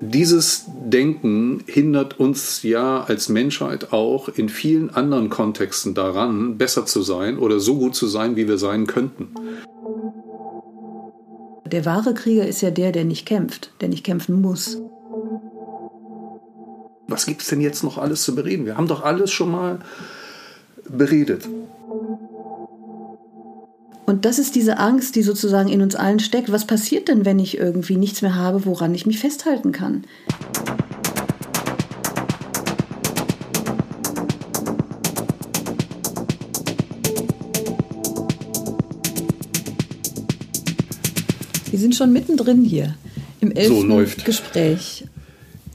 Dieses Denken hindert uns ja als Menschheit auch in vielen anderen Kontexten daran, besser zu sein oder so gut zu sein, wie wir sein könnten. Der wahre Krieger ist ja der, der nicht kämpft, der nicht kämpfen muss. Was gibt es denn jetzt noch alles zu bereden? Wir haben doch alles schon mal beredet. Und das ist diese Angst, die sozusagen in uns allen steckt. Was passiert denn, wenn ich irgendwie nichts mehr habe, woran ich mich festhalten kann? Wir sind schon mittendrin hier im elften so Gespräch.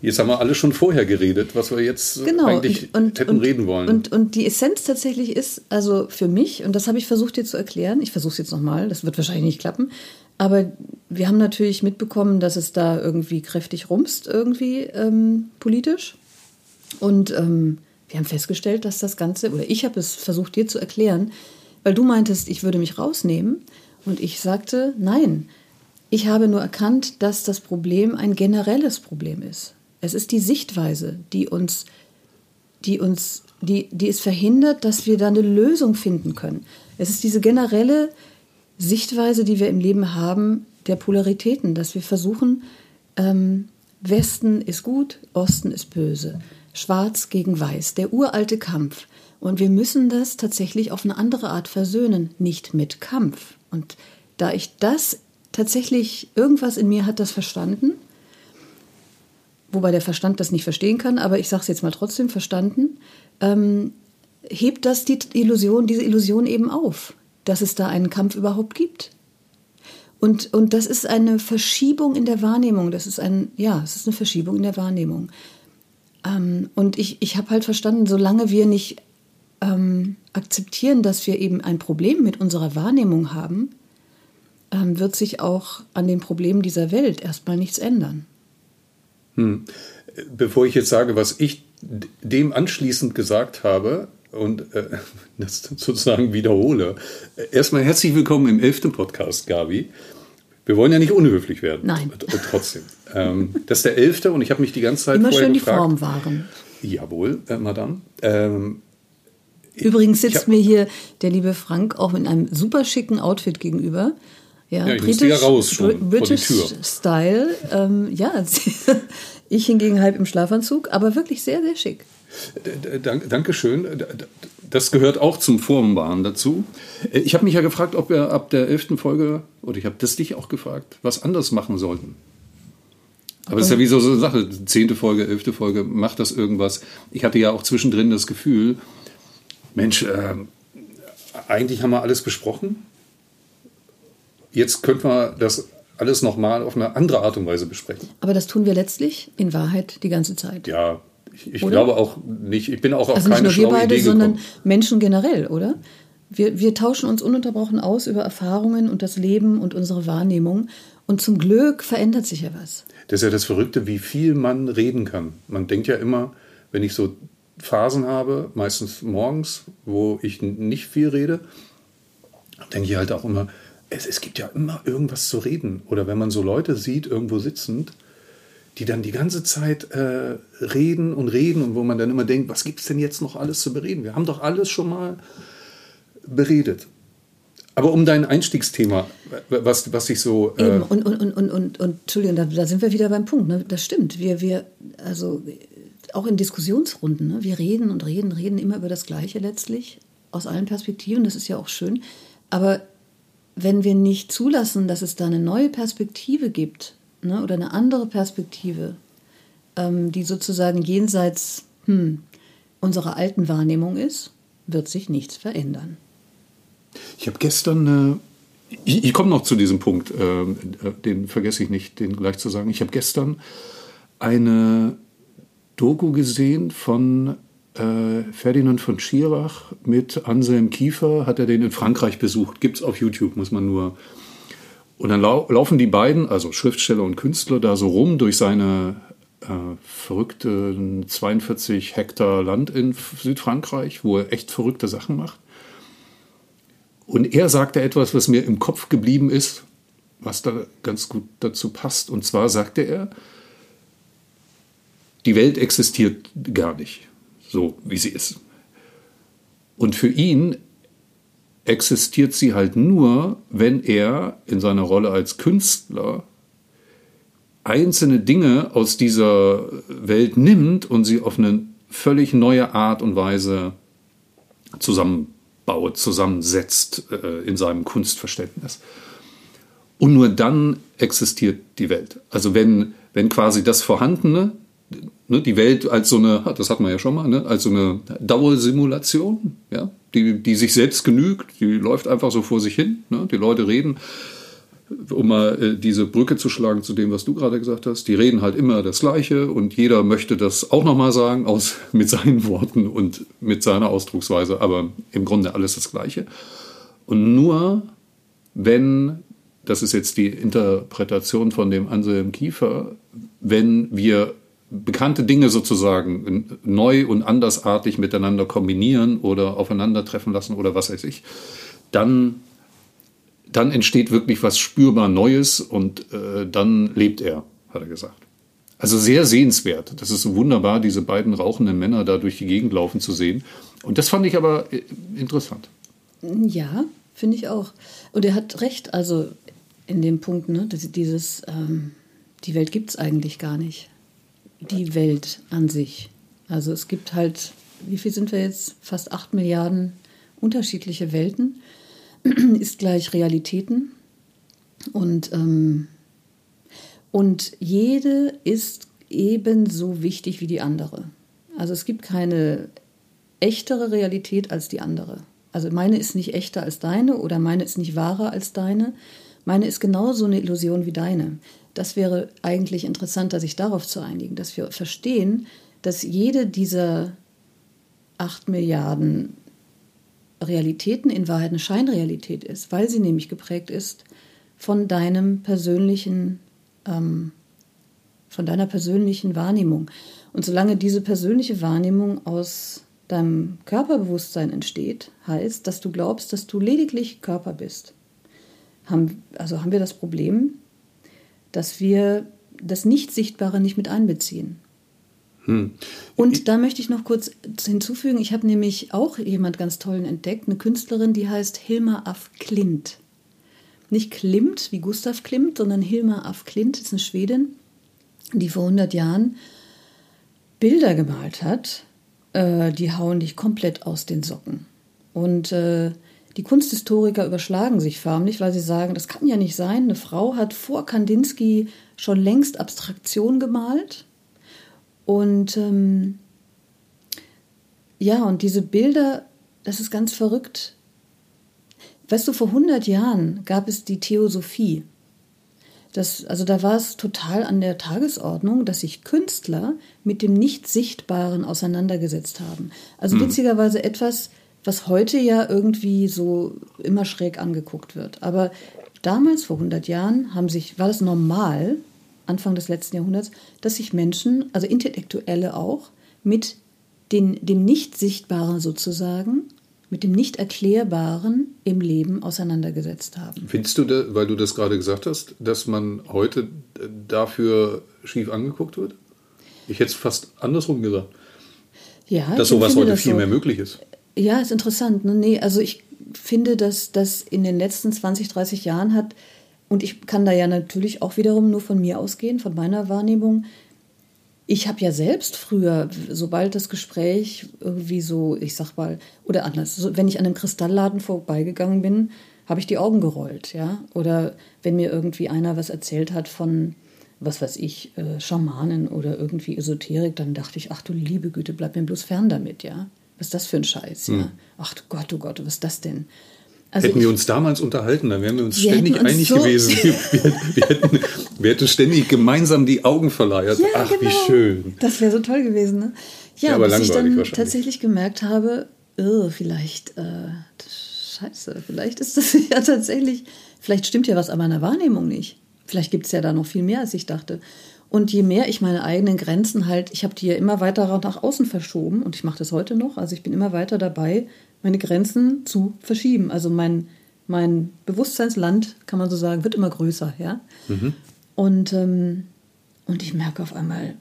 Jetzt haben wir alle schon vorher geredet, was wir jetzt genau. eigentlich und, hätten und, reden wollen. Und, und die Essenz tatsächlich ist, also für mich, und das habe ich versucht dir zu erklären, ich versuche es jetzt nochmal, das wird wahrscheinlich nicht klappen, aber wir haben natürlich mitbekommen, dass es da irgendwie kräftig rumst, irgendwie ähm, politisch. Und ähm, wir haben festgestellt, dass das Ganze, oder ich habe es versucht dir zu erklären, weil du meintest, ich würde mich rausnehmen. Und ich sagte, nein, ich habe nur erkannt, dass das Problem ein generelles Problem ist. Es ist die Sichtweise, die uns, die uns, die, die es verhindert, dass wir da eine Lösung finden können. Es ist diese generelle Sichtweise, die wir im Leben haben, der Polaritäten, dass wir versuchen, ähm, Westen ist gut, Osten ist böse, Schwarz gegen Weiß, der uralte Kampf. Und wir müssen das tatsächlich auf eine andere Art versöhnen, nicht mit Kampf. Und da ich das tatsächlich, irgendwas in mir hat das verstanden, wobei der Verstand das nicht verstehen kann, aber ich sage es jetzt mal trotzdem verstanden, ähm, hebt das die Illusion, diese Illusion eben auf, dass es da einen Kampf überhaupt gibt. Und, und das ist eine Verschiebung in der Wahrnehmung. Das ist ein, ja, es ist eine Verschiebung in der Wahrnehmung. Ähm, und ich, ich habe halt verstanden, solange wir nicht ähm, akzeptieren, dass wir eben ein Problem mit unserer Wahrnehmung haben, ähm, wird sich auch an den Problemen dieser Welt erstmal nichts ändern. Hm. Bevor ich jetzt sage, was ich dem anschließend gesagt habe und äh, das sozusagen wiederhole, erstmal herzlich willkommen im elften Podcast, Gabi. Wir wollen ja nicht unhöflich werden. Nein. Trotzdem. Ähm, das ist der elfte und ich habe mich die ganze Zeit Immer vorher schön gefragt, die Form wahren. Jawohl, äh, Madame. Ähm, Übrigens sitzt hab, mir hier der liebe Frank auch in einem super schicken Outfit gegenüber. Ja, ja ich British, ja raus schon British Style. Ähm, ja, ich hingegen halb im Schlafanzug, aber wirklich sehr, sehr schick. Dankeschön. Das gehört auch zum Formbahn dazu. Äh, ich habe mich ja gefragt, ob wir ab der elften Folge, oder ich habe das dich auch gefragt, was anders machen sollten. Aber es ist ja wie so eine Sache, zehnte Folge, elfte Folge, macht das irgendwas? Ich hatte ja auch zwischendrin das Gefühl, Mensch, äh, eigentlich haben wir alles besprochen jetzt könnten wir das alles nochmal auf eine andere Art und Weise besprechen. Aber das tun wir letztlich in Wahrheit die ganze Zeit. Ja, ich, ich glaube auch nicht, ich bin auch auf also keine nicht nur wir beide, Idee sondern Menschen generell, oder? Wir, wir tauschen uns ununterbrochen aus über Erfahrungen und das Leben und unsere Wahrnehmung. Und zum Glück verändert sich ja was. Das ist ja das Verrückte, wie viel man reden kann. Man denkt ja immer, wenn ich so Phasen habe, meistens morgens, wo ich nicht viel rede, denke ich halt auch immer, es, es gibt ja immer irgendwas zu reden. Oder wenn man so Leute sieht, irgendwo sitzend, die dann die ganze Zeit äh, reden und reden und wo man dann immer denkt, was gibt es denn jetzt noch alles zu bereden? Wir haben doch alles schon mal beredet. Aber um dein Einstiegsthema, was, was ich so. Äh Eben, und, und, und, und, und, und Entschuldigung, da, da, sind wir wieder beim Punkt. Ne? Das stimmt. Wir, wir, also auch in Diskussionsrunden, ne? wir reden und reden, reden immer über das Gleiche letztlich, aus allen Perspektiven, das ist ja auch schön. Aber wenn wir nicht zulassen, dass es da eine neue Perspektive gibt ne, oder eine andere Perspektive, ähm, die sozusagen jenseits hm, unserer alten Wahrnehmung ist, wird sich nichts verändern. Ich habe gestern, äh, ich, ich komme noch zu diesem Punkt, äh, den vergesse ich nicht, den gleich zu sagen. Ich habe gestern eine Doku gesehen von Ferdinand von Schirach mit Anselm Kiefer hat er den in Frankreich besucht. Gibt es auf YouTube, muss man nur. Und dann lau laufen die beiden, also Schriftsteller und Künstler, da so rum durch seine äh, verrückte 42 Hektar Land in Südfrankreich, wo er echt verrückte Sachen macht. Und er sagte etwas, was mir im Kopf geblieben ist. was da ganz gut dazu passt. Und zwar sagte er, die Welt existiert gar nicht, so wie sie ist. Und für ihn existiert sie halt nur, wenn er in seiner Rolle als Künstler einzelne Dinge aus dieser Welt nimmt und sie auf eine völlig neue Art und Weise zusammenbaut, zusammensetzt äh, in seinem Kunstverständnis. Und nur dann existiert die Welt. Also wenn, wenn quasi das Vorhandene, ne, die Welt als so eine, das hat man ja schon mal, ne, als so eine Dauersimulation, ja, die, die sich selbst genügt, die läuft einfach so vor sich hin. Ne, die Leute reden um mal äh, diese Brücke zu schlagen zu dem, was du gerade gesagt hast, die reden halt immer das Gleiche und jeder möchte das auch nochmal sagen, aus, mit seinen Worten und mit seiner Ausdrucksweise, aber im Grunde alles das Gleiche. Und nur wenn, das ist jetzt die Interpretation von dem Anselm Kiefer, wenn wir bekannte Dinge sozusagen neu und andersartig miteinander kombinieren oder aufeinandertreffen lassen oder was weiß ich, dann dann entsteht wirklich was spürbar Neues und äh, dann lebt er, hat er gesagt. Also sehr sehenswert. Das ist so wunderbar, diese beiden rauchenden Männer da durch die Gegend laufen zu sehen. Und das fand ich aber äh, interessant. Ja, finde ich auch. Und er hat recht, also in dem Punkt, ne, dieses, ähm, die Welt gibt es eigentlich gar nicht. Die Welt an sich. Also es gibt halt, wie viel sind wir jetzt? Fast acht Milliarden unterschiedliche Welten. ist gleich Realitäten. Und, ähm, und jede ist ebenso wichtig wie die andere. Also es gibt keine echtere Realität als die andere. Also meine ist nicht echter als deine oder meine ist nicht wahrer als deine. Meine ist genauso eine Illusion wie deine. Das wäre eigentlich interessanter, sich darauf zu einigen, dass wir verstehen, dass jede dieser acht Milliarden Realitäten in Wahrheit eine Scheinrealität ist, weil sie nämlich geprägt ist von deinem persönlichen, ähm, von deiner persönlichen Wahrnehmung. Und solange diese persönliche Wahrnehmung aus deinem Körperbewusstsein entsteht, heißt, dass du glaubst, dass du lediglich Körper bist. Haben, also haben wir das Problem, dass wir das Nicht-Sichtbare nicht mit einbeziehen. Hm. Und da möchte ich noch kurz hinzufügen, ich habe nämlich auch jemand ganz tollen entdeckt, eine Künstlerin, die heißt Hilma af Klint. Nicht Klimt wie Gustav Klimt, sondern Hilma af Klint ist eine Schwedin, die vor 100 Jahren Bilder gemalt hat, äh, die hauen dich komplett aus den Socken. Und äh, die Kunsthistoriker überschlagen sich förmlich, weil sie sagen, das kann ja nicht sein. Eine Frau hat vor Kandinsky schon längst Abstraktion gemalt und ähm, ja, und diese Bilder, das ist ganz verrückt. Weißt du, vor 100 Jahren gab es die Theosophie. Das, also da war es total an der Tagesordnung, dass sich Künstler mit dem Nicht-Sichtbaren auseinandergesetzt haben. Also mhm. witzigerweise etwas, was heute ja irgendwie so immer schräg angeguckt wird. Aber damals, vor 100 Jahren, haben sich, war das normal, Anfang des letzten Jahrhunderts, dass sich Menschen, also Intellektuelle auch, mit den, dem Nicht-Sichtbaren sozusagen, mit dem Nicht-Erklärbaren im Leben auseinandergesetzt haben. Findest du, da, weil du das gerade gesagt hast, dass man heute dafür schief angeguckt wird? Ich hätte es fast andersrum gesagt. Ja, dass sowas heute viel so. mehr möglich ist. Ja, ist interessant. Ne? Nee, also ich finde, dass das in den letzten 20, 30 Jahren hat und ich kann da ja natürlich auch wiederum nur von mir ausgehen, von meiner Wahrnehmung. Ich habe ja selbst früher, sobald das Gespräch irgendwie so, ich sag mal, oder anders, so, wenn ich an einem Kristallladen vorbeigegangen bin, habe ich die Augen gerollt, ja. Oder wenn mir irgendwie einer was erzählt hat von, was weiß ich, äh, Schamanen oder irgendwie Esoterik, dann dachte ich, ach du liebe Güte, bleib mir bloß fern damit, ja. Was ist das für ein Scheiß, hm. ja? Ach du Gott, du Gott, was ist das denn? Also hätten wir uns damals unterhalten, dann wären wir uns wir ständig uns einig so gewesen. Wir, wir, hätten, wir, hätten, ständig gemeinsam die Augen verleiert. Ja, Ach, genau. wie schön. Das wäre so toll gewesen. Ne? Ja, ja aber bis ich dann tatsächlich gemerkt habe, oh, vielleicht, äh, scheiße, vielleicht ist das ja tatsächlich, vielleicht stimmt ja was an meiner Wahrnehmung nicht. Vielleicht gibt es ja da noch viel mehr, als ich dachte. Und je mehr ich meine eigenen Grenzen halt, ich habe die ja immer weiter nach außen verschoben und ich mache das heute noch, also ich bin immer weiter dabei, meine Grenzen zu verschieben. Also mein, mein Bewusstseinsland, kann man so sagen, wird immer größer, ja. Mhm. Und, ähm, und ich merke auf einmal,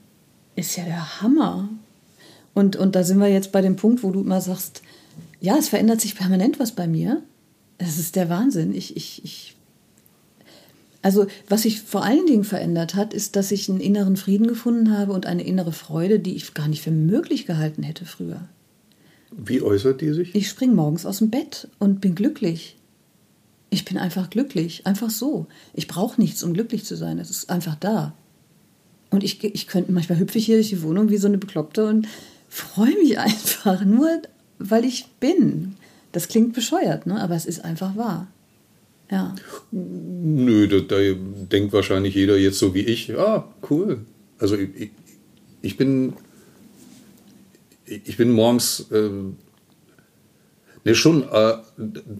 ist ja der Hammer. Und, und da sind wir jetzt bei dem Punkt, wo du immer sagst, ja, es verändert sich permanent was bei mir. Das ist der Wahnsinn. Ich, ich, ich also was sich vor allen Dingen verändert hat, ist, dass ich einen inneren Frieden gefunden habe und eine innere Freude, die ich gar nicht für möglich gehalten hätte früher. Wie äußert die sich? Ich springe morgens aus dem Bett und bin glücklich. Ich bin einfach glücklich, einfach so. Ich brauche nichts, um glücklich zu sein. Es ist einfach da. Und ich, ich könnte, manchmal hüpfe ich hier durch die Wohnung wie so eine Bekloppte und freue mich einfach, nur weil ich bin. Das klingt bescheuert, ne? aber es ist einfach wahr. Ja. Nö, da, da denkt wahrscheinlich jeder jetzt so wie ich, ah, cool. Also ich, ich bin ich bin morgens äh, ne, schon äh,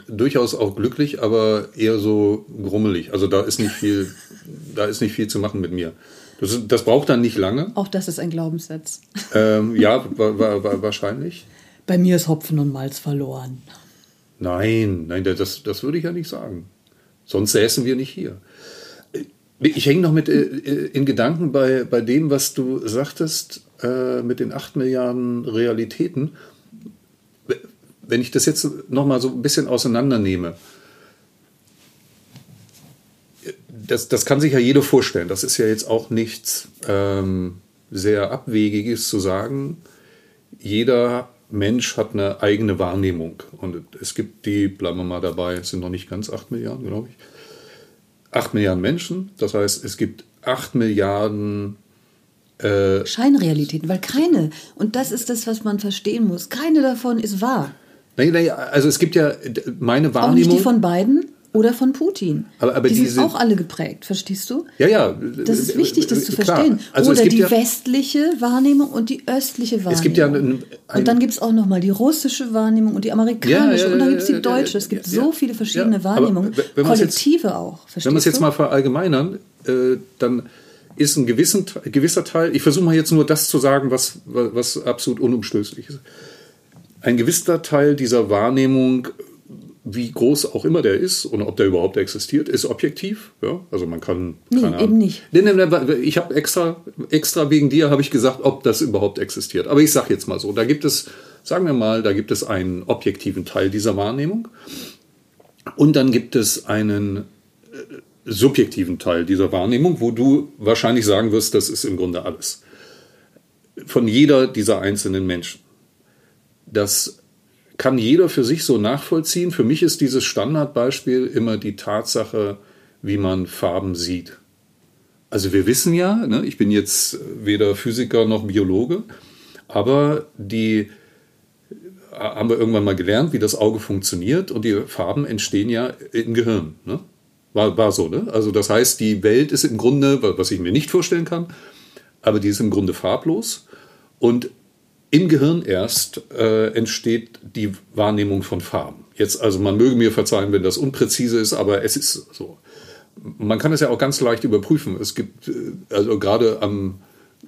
durchaus auch glücklich, aber eher so grummelig. Also da ist nicht viel, da ist nicht viel zu machen mit mir. Das, das braucht dann nicht lange. Auch das ist ein Glaubenssatz. Ähm, ja, wa, wa, wa, wahrscheinlich. Bei mir ist Hopfen und Malz verloren. Nein, nein, das, das würde ich ja nicht sagen. Sonst säßen wir nicht hier. Ich hänge noch mit äh, in Gedanken bei, bei dem, was du sagtest äh, mit den 8 Milliarden Realitäten. Wenn ich das jetzt noch mal so ein bisschen auseinandernehme, das, das kann sich ja jeder vorstellen. Das ist ja jetzt auch nichts ähm, sehr Abwegiges zu sagen. Jeder Mensch hat eine eigene Wahrnehmung. Und es gibt die, bleiben wir mal dabei, es sind noch nicht ganz 8 Milliarden, glaube ich. 8 Milliarden Menschen. Das heißt, es gibt 8 Milliarden äh, Scheinrealitäten, weil keine, und das ist das, was man verstehen muss, keine davon ist wahr. Nein, nein, also es gibt ja meine Wahrnehmung. Auch nicht die von beiden? Oder von Putin. Aber, aber die diese, sind auch alle geprägt, verstehst du? Ja, ja. Das ist wichtig, das zu klar. verstehen. Also oder die ja, westliche Wahrnehmung und die östliche Wahrnehmung. Es gibt ja ein, ein, und dann gibt es auch nochmal die russische Wahrnehmung und die amerikanische ja, ja, und dann gibt es die deutsche. Es gibt so viele verschiedene Wahrnehmungen, kollektive jetzt, auch. Wenn wir es jetzt mal verallgemeinern, äh, dann ist ein gewissen, gewisser Teil, ich versuche mal jetzt nur das zu sagen, was, was absolut unumstößlich ist. Ein gewisser Teil dieser Wahrnehmung wie groß auch immer der ist und ob der überhaupt existiert, ist objektiv. Ja? Also man kann. Nee, eben nicht. Nee, nee, nee, ich habe extra, extra wegen dir habe ich gesagt, ob das überhaupt existiert. Aber ich sage jetzt mal so, da gibt es, sagen wir mal, da gibt es einen objektiven Teil dieser Wahrnehmung und dann gibt es einen äh, subjektiven Teil dieser Wahrnehmung, wo du wahrscheinlich sagen wirst, das ist im Grunde alles. Von jeder dieser einzelnen Menschen. Das kann jeder für sich so nachvollziehen. Für mich ist dieses Standardbeispiel immer die Tatsache, wie man Farben sieht. Also wir wissen ja, ne, ich bin jetzt weder Physiker noch Biologe, aber die äh, haben wir irgendwann mal gelernt, wie das Auge funktioniert und die Farben entstehen ja im Gehirn. Ne? War, war so, ne? Also das heißt, die Welt ist im Grunde, was ich mir nicht vorstellen kann, aber die ist im Grunde farblos und im Gehirn erst äh, entsteht die Wahrnehmung von Farben. Jetzt, also man möge mir verzeihen, wenn das unpräzise ist, aber es ist so. Man kann es ja auch ganz leicht überprüfen. Es gibt, äh, also gerade am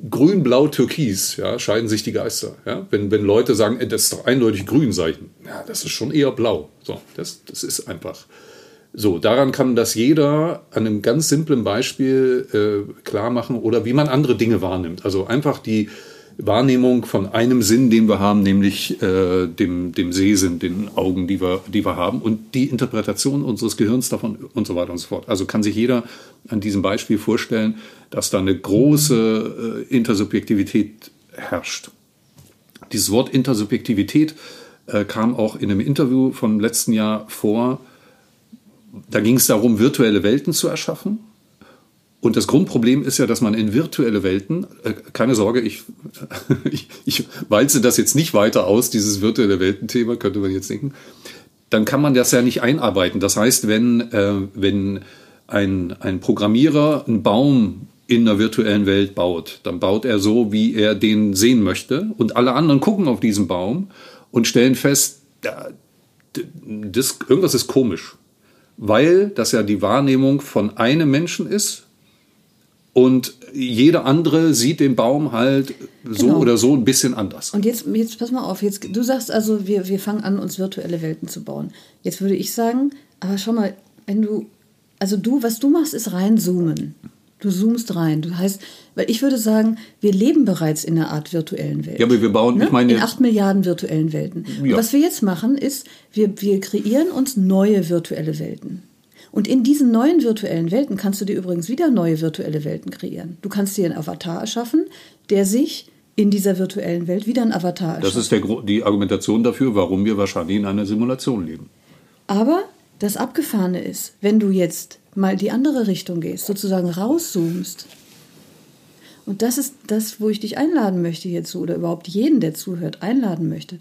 Grün, Blau, Türkis, ja, scheiden sich die Geister. Ja? Wenn, wenn Leute sagen, das ist doch eindeutig grün, sage ich, ja, das ist schon eher blau. So, das, das ist einfach. So, daran kann das jeder an einem ganz simplen Beispiel äh, klar machen oder wie man andere Dinge wahrnimmt. Also einfach die, Wahrnehmung von einem Sinn, den wir haben, nämlich äh, dem, dem Sehsinn, den Augen, die wir, die wir haben und die Interpretation unseres Gehirns davon und so weiter und so fort. Also kann sich jeder an diesem Beispiel vorstellen, dass da eine große äh, Intersubjektivität herrscht. Dieses Wort Intersubjektivität äh, kam auch in einem Interview vom letzten Jahr vor. Da ging es darum, virtuelle Welten zu erschaffen und das Grundproblem ist ja, dass man in virtuelle Welten, äh, keine Sorge, ich, ich, ich walze das jetzt nicht weiter aus, dieses virtuelle Weltenthema, könnte man jetzt denken, dann kann man das ja nicht einarbeiten. Das heißt, wenn, äh, wenn ein, ein Programmierer einen Baum in einer virtuellen Welt baut, dann baut er so, wie er den sehen möchte. Und alle anderen gucken auf diesen Baum und stellen fest, das, irgendwas ist komisch. Weil das ja die Wahrnehmung von einem Menschen ist, und jeder andere sieht den Baum halt so Genau. oder so ein bisschen anders. Und jetzt, jetzt pass mal auf, jetzt, du sagst also, wir, wir fangen an, uns virtuelle Welten zu bauen. Jetzt würde ich sagen, aber schau mal, wenn du, also du, was du machst, ist reinzoomen. Du zoomst rein. Du heißt, weil ich würde sagen, wir leben bereits in einer Art virtuellen Welt. Ja, aber wir bauen- ne? ich meine in acht Milliarden virtuellen Welten. Ja. was wir jetzt machen, ist, wir, wir kreieren uns neue virtuelle Welten. Und in diesen neuen virtuellen Welten kannst du dir übrigens wieder neue virtuelle Welten kreieren. Du kannst dir einen Avatar erschaffen, der sich in dieser virtuellen Welt wieder einen Avatar erschafft. Das ist der, die Argumentation dafür, warum wir wahrscheinlich in einer Simulation leben. Aber das Abgefahrene ist, wenn du jetzt mal die andere Richtung gehst, sozusagen rauszoomst, und das ist das, wo ich dich einladen möchte hierzu, oder überhaupt jeden, der zuhört, einladen möchte,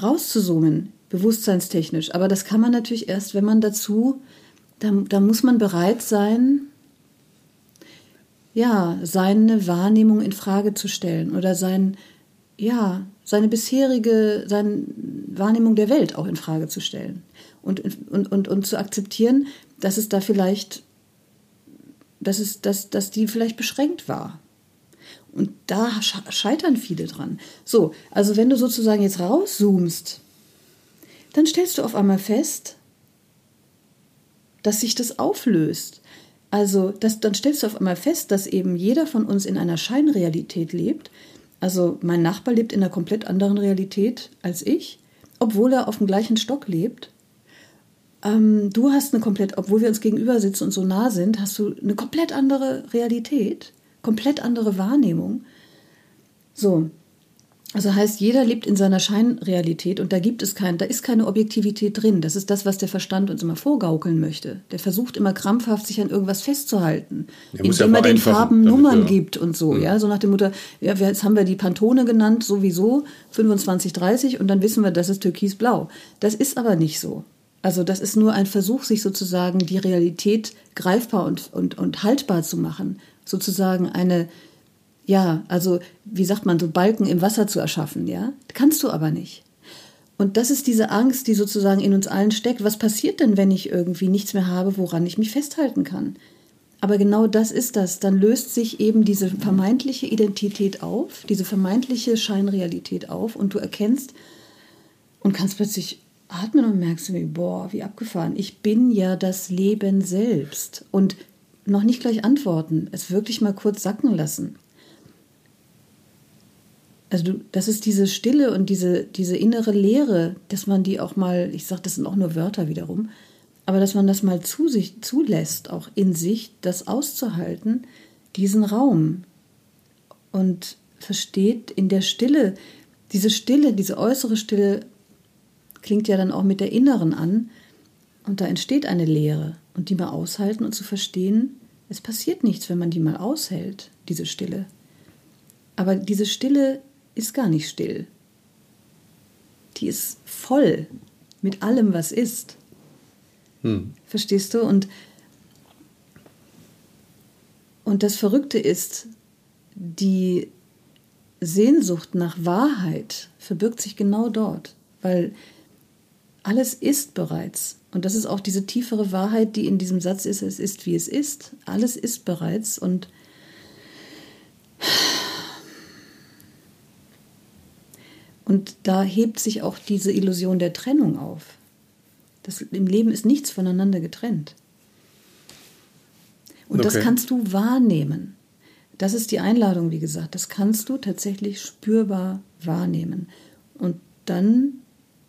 rauszuzoomen, bewusstseinstechnisch. Aber das kann man natürlich erst, wenn man dazu, da, da muss man bereit sein, ja, seine Wahrnehmung in Frage zu stellen oder sein, ja, seine bisherige seine Wahrnehmung der Welt auch in Frage zu stellen und, und, und, und zu akzeptieren, dass es da vielleicht, dass, es, dass, dass die vielleicht beschränkt war. Und da sche- scheitern viele dran. So, also wenn du sozusagen jetzt rauszoomst, dann stellst du auf einmal fest, dass sich das auflöst. Also das, dann stellst du auf einmal fest, dass eben jeder von uns in einer Scheinrealität lebt. Also mein Nachbar lebt in einer komplett anderen Realität als ich, obwohl er auf dem gleichen Stock lebt. Ähm, du hast eine komplett, obwohl wir uns gegenüber sitzen und so nah sind, hast du eine komplett andere Realität, komplett andere Wahrnehmung. So, also heißt, jeder lebt in seiner Scheinrealität und da gibt es kein, da ist keine Objektivität drin. Das ist das, was der Verstand uns immer vorgaukeln möchte. Der versucht immer krampfhaft, sich an irgendwas festzuhalten, Der muss ja indem er den Farben Nummern wir- gibt und so. Ja, so nach dem Mutter, ja, jetzt haben wir die Pantone genannt, sowieso 25, 30 und dann wissen wir, das ist türkisblau. Das ist aber nicht so. Also das ist nur ein Versuch, sich sozusagen die Realität greifbar und, und, und haltbar zu machen. Sozusagen eine, ja, also wie sagt man, so Balken im Wasser zu erschaffen, ja? Kannst du aber nicht. Und das ist diese Angst, die sozusagen in uns allen steckt. Was passiert denn, wenn ich irgendwie nichts mehr habe, woran ich mich festhalten kann? Aber genau das ist das. Dann löst sich eben diese vermeintliche Identität auf, diese vermeintliche Scheinrealität auf und du erkennst und kannst plötzlich atmen und merkst du, boah, wie abgefahren. Ich bin ja das Leben selbst. Und noch nicht gleich antworten, es wirklich mal kurz sacken lassen. Also du, das ist diese Stille und diese, diese innere Leere, dass man die auch mal, ich sage, das sind auch nur Wörter wiederum, aber dass man das mal zu sich zulässt, auch in sich, das auszuhalten, diesen Raum. Und versteht in der Stille, diese Stille, diese äußere Stille klingt ja dann auch mit der inneren an. Und da entsteht eine Leere. Und die mal aushalten und zu verstehen, es passiert nichts, wenn man die mal aushält, diese Stille. Aber diese Stille ist gar nicht still. Die ist voll mit allem, was ist. Verstehst du? Und, und das Verrückte ist, die Sehnsucht nach Wahrheit verbirgt sich genau dort, weil alles ist bereits. Und das ist auch diese tiefere Wahrheit, die in diesem Satz ist, es ist, wie es ist. Alles ist bereits und Und da hebt sich auch diese Illusion der Trennung auf. Das, Im Leben ist nichts voneinander getrennt. Und das Okay. kannst du wahrnehmen. Das ist die Einladung, wie gesagt. Das kannst du tatsächlich spürbar wahrnehmen. Und dann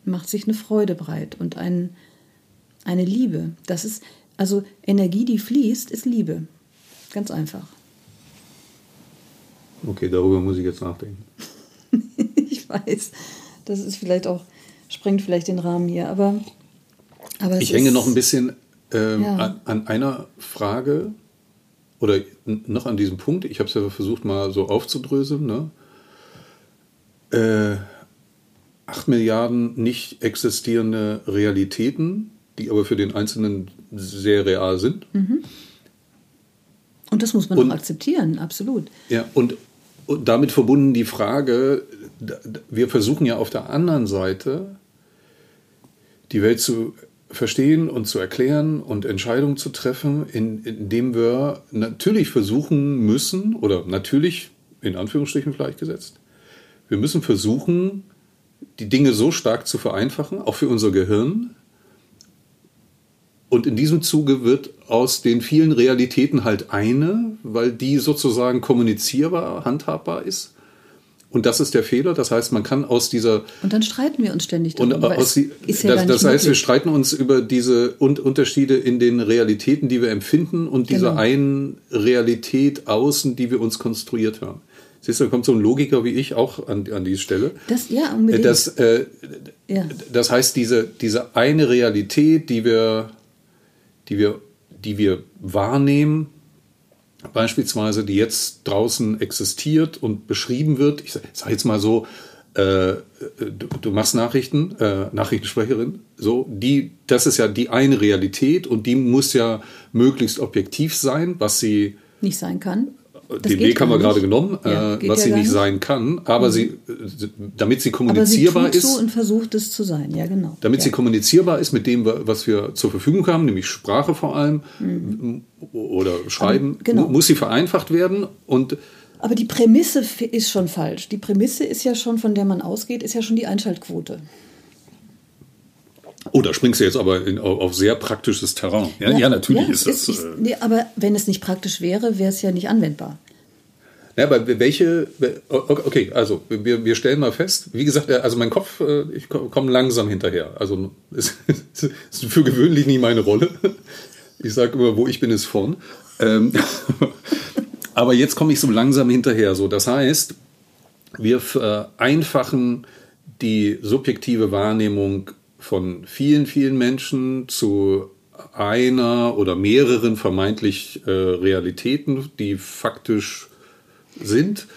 macht sich eine Freude breit und ein, eine Liebe. Das ist, also Energie, die fließt, ist Liebe. Ganz einfach. Okay, darüber muss ich jetzt nachdenken. Weiß, das ist vielleicht auch, sprengt vielleicht den Rahmen hier, aber. aber Ich hänge ist- noch ein bisschen ähm, Ja. an, an einer Frage oder noch an diesem Punkt. Ich habe es ja versucht mal so aufzudröseln. Ne? Äh, 8 Milliarden nicht existierende Realitäten, die aber für den Einzelnen sehr real sind. Und das muss man Und- auch akzeptieren, absolut. Ja, und, und damit verbunden die Frage, wir versuchen ja auf der anderen Seite die Welt zu verstehen und zu erklären und Entscheidungen zu treffen, in, indem wir natürlich versuchen müssen, oder natürlich in Anführungsstrichen vielleicht gesetzt, wir müssen versuchen, die Dinge so stark zu vereinfachen, auch für unser Gehirn. Und in diesem Zuge wird aus den vielen Realitäten halt eine, weil die sozusagen kommunizierbar, handhabbar ist. Und das ist der Fehler. Das heißt, man kann aus dieser. Und dann streiten wir uns ständig darüber. Und aus die, ja das, das heißt, wir streiten uns über diese Unterschiede in den Realitäten, die wir empfinden und genau. dieser einen Realität außen, die wir uns konstruiert haben. Siehst du, da kommt so ein Logiker wie ich auch an, an die Stelle. Das, ja, unbedingt. Das, äh, ja. das heißt, diese, diese eine Realität, die wir, die wir, die wir wahrnehmen, beispielsweise, die jetzt draußen existiert und beschrieben wird, ich sage jetzt mal so, äh, du, du, machst Nachrichten, äh, Nachrichtensprecherin, so, die, das ist ja die eine Realität und die muss ja möglichst objektiv sein, was sie nicht sein kann. Den Weg haben wir gerade genommen, ja, äh, was ja sie nicht, nicht sein kann, aber mhm. sie, damit sie kommunizierbar aber sie tut ist. So und versucht es zu sein, ja genau. Damit ja. sie kommunizierbar ist mit dem, was wir zur Verfügung haben, nämlich Sprache vor allem mhm. oder Schreiben, aber, genau. muss sie vereinfacht werden und aber die Prämisse ist schon falsch. Die Prämisse ist ja schon, von der man ausgeht, ist ja schon die Einschaltquote. Oh, da springst du jetzt aber in, auf sehr praktisches Terrain. Ja, ja, ja natürlich ja, ist das. Ist, äh, nee, aber wenn es nicht praktisch wäre, wäre es ja nicht anwendbar. Ja, aber welche, okay, also wir, wir stellen mal fest, wie gesagt, also mein Kopf, äh, ich komme langsam hinterher. Also es ist für gewöhnlich nie meine Rolle. Ich sage immer, wo ich bin, ist vorn. Ähm, aber jetzt komme ich so langsam hinterher. So, das heißt, wir vereinfachen die subjektive Wahrnehmung von vielen, vielen Menschen zu einer oder mehreren vermeintlich äh, Realitäten, die faktisch sind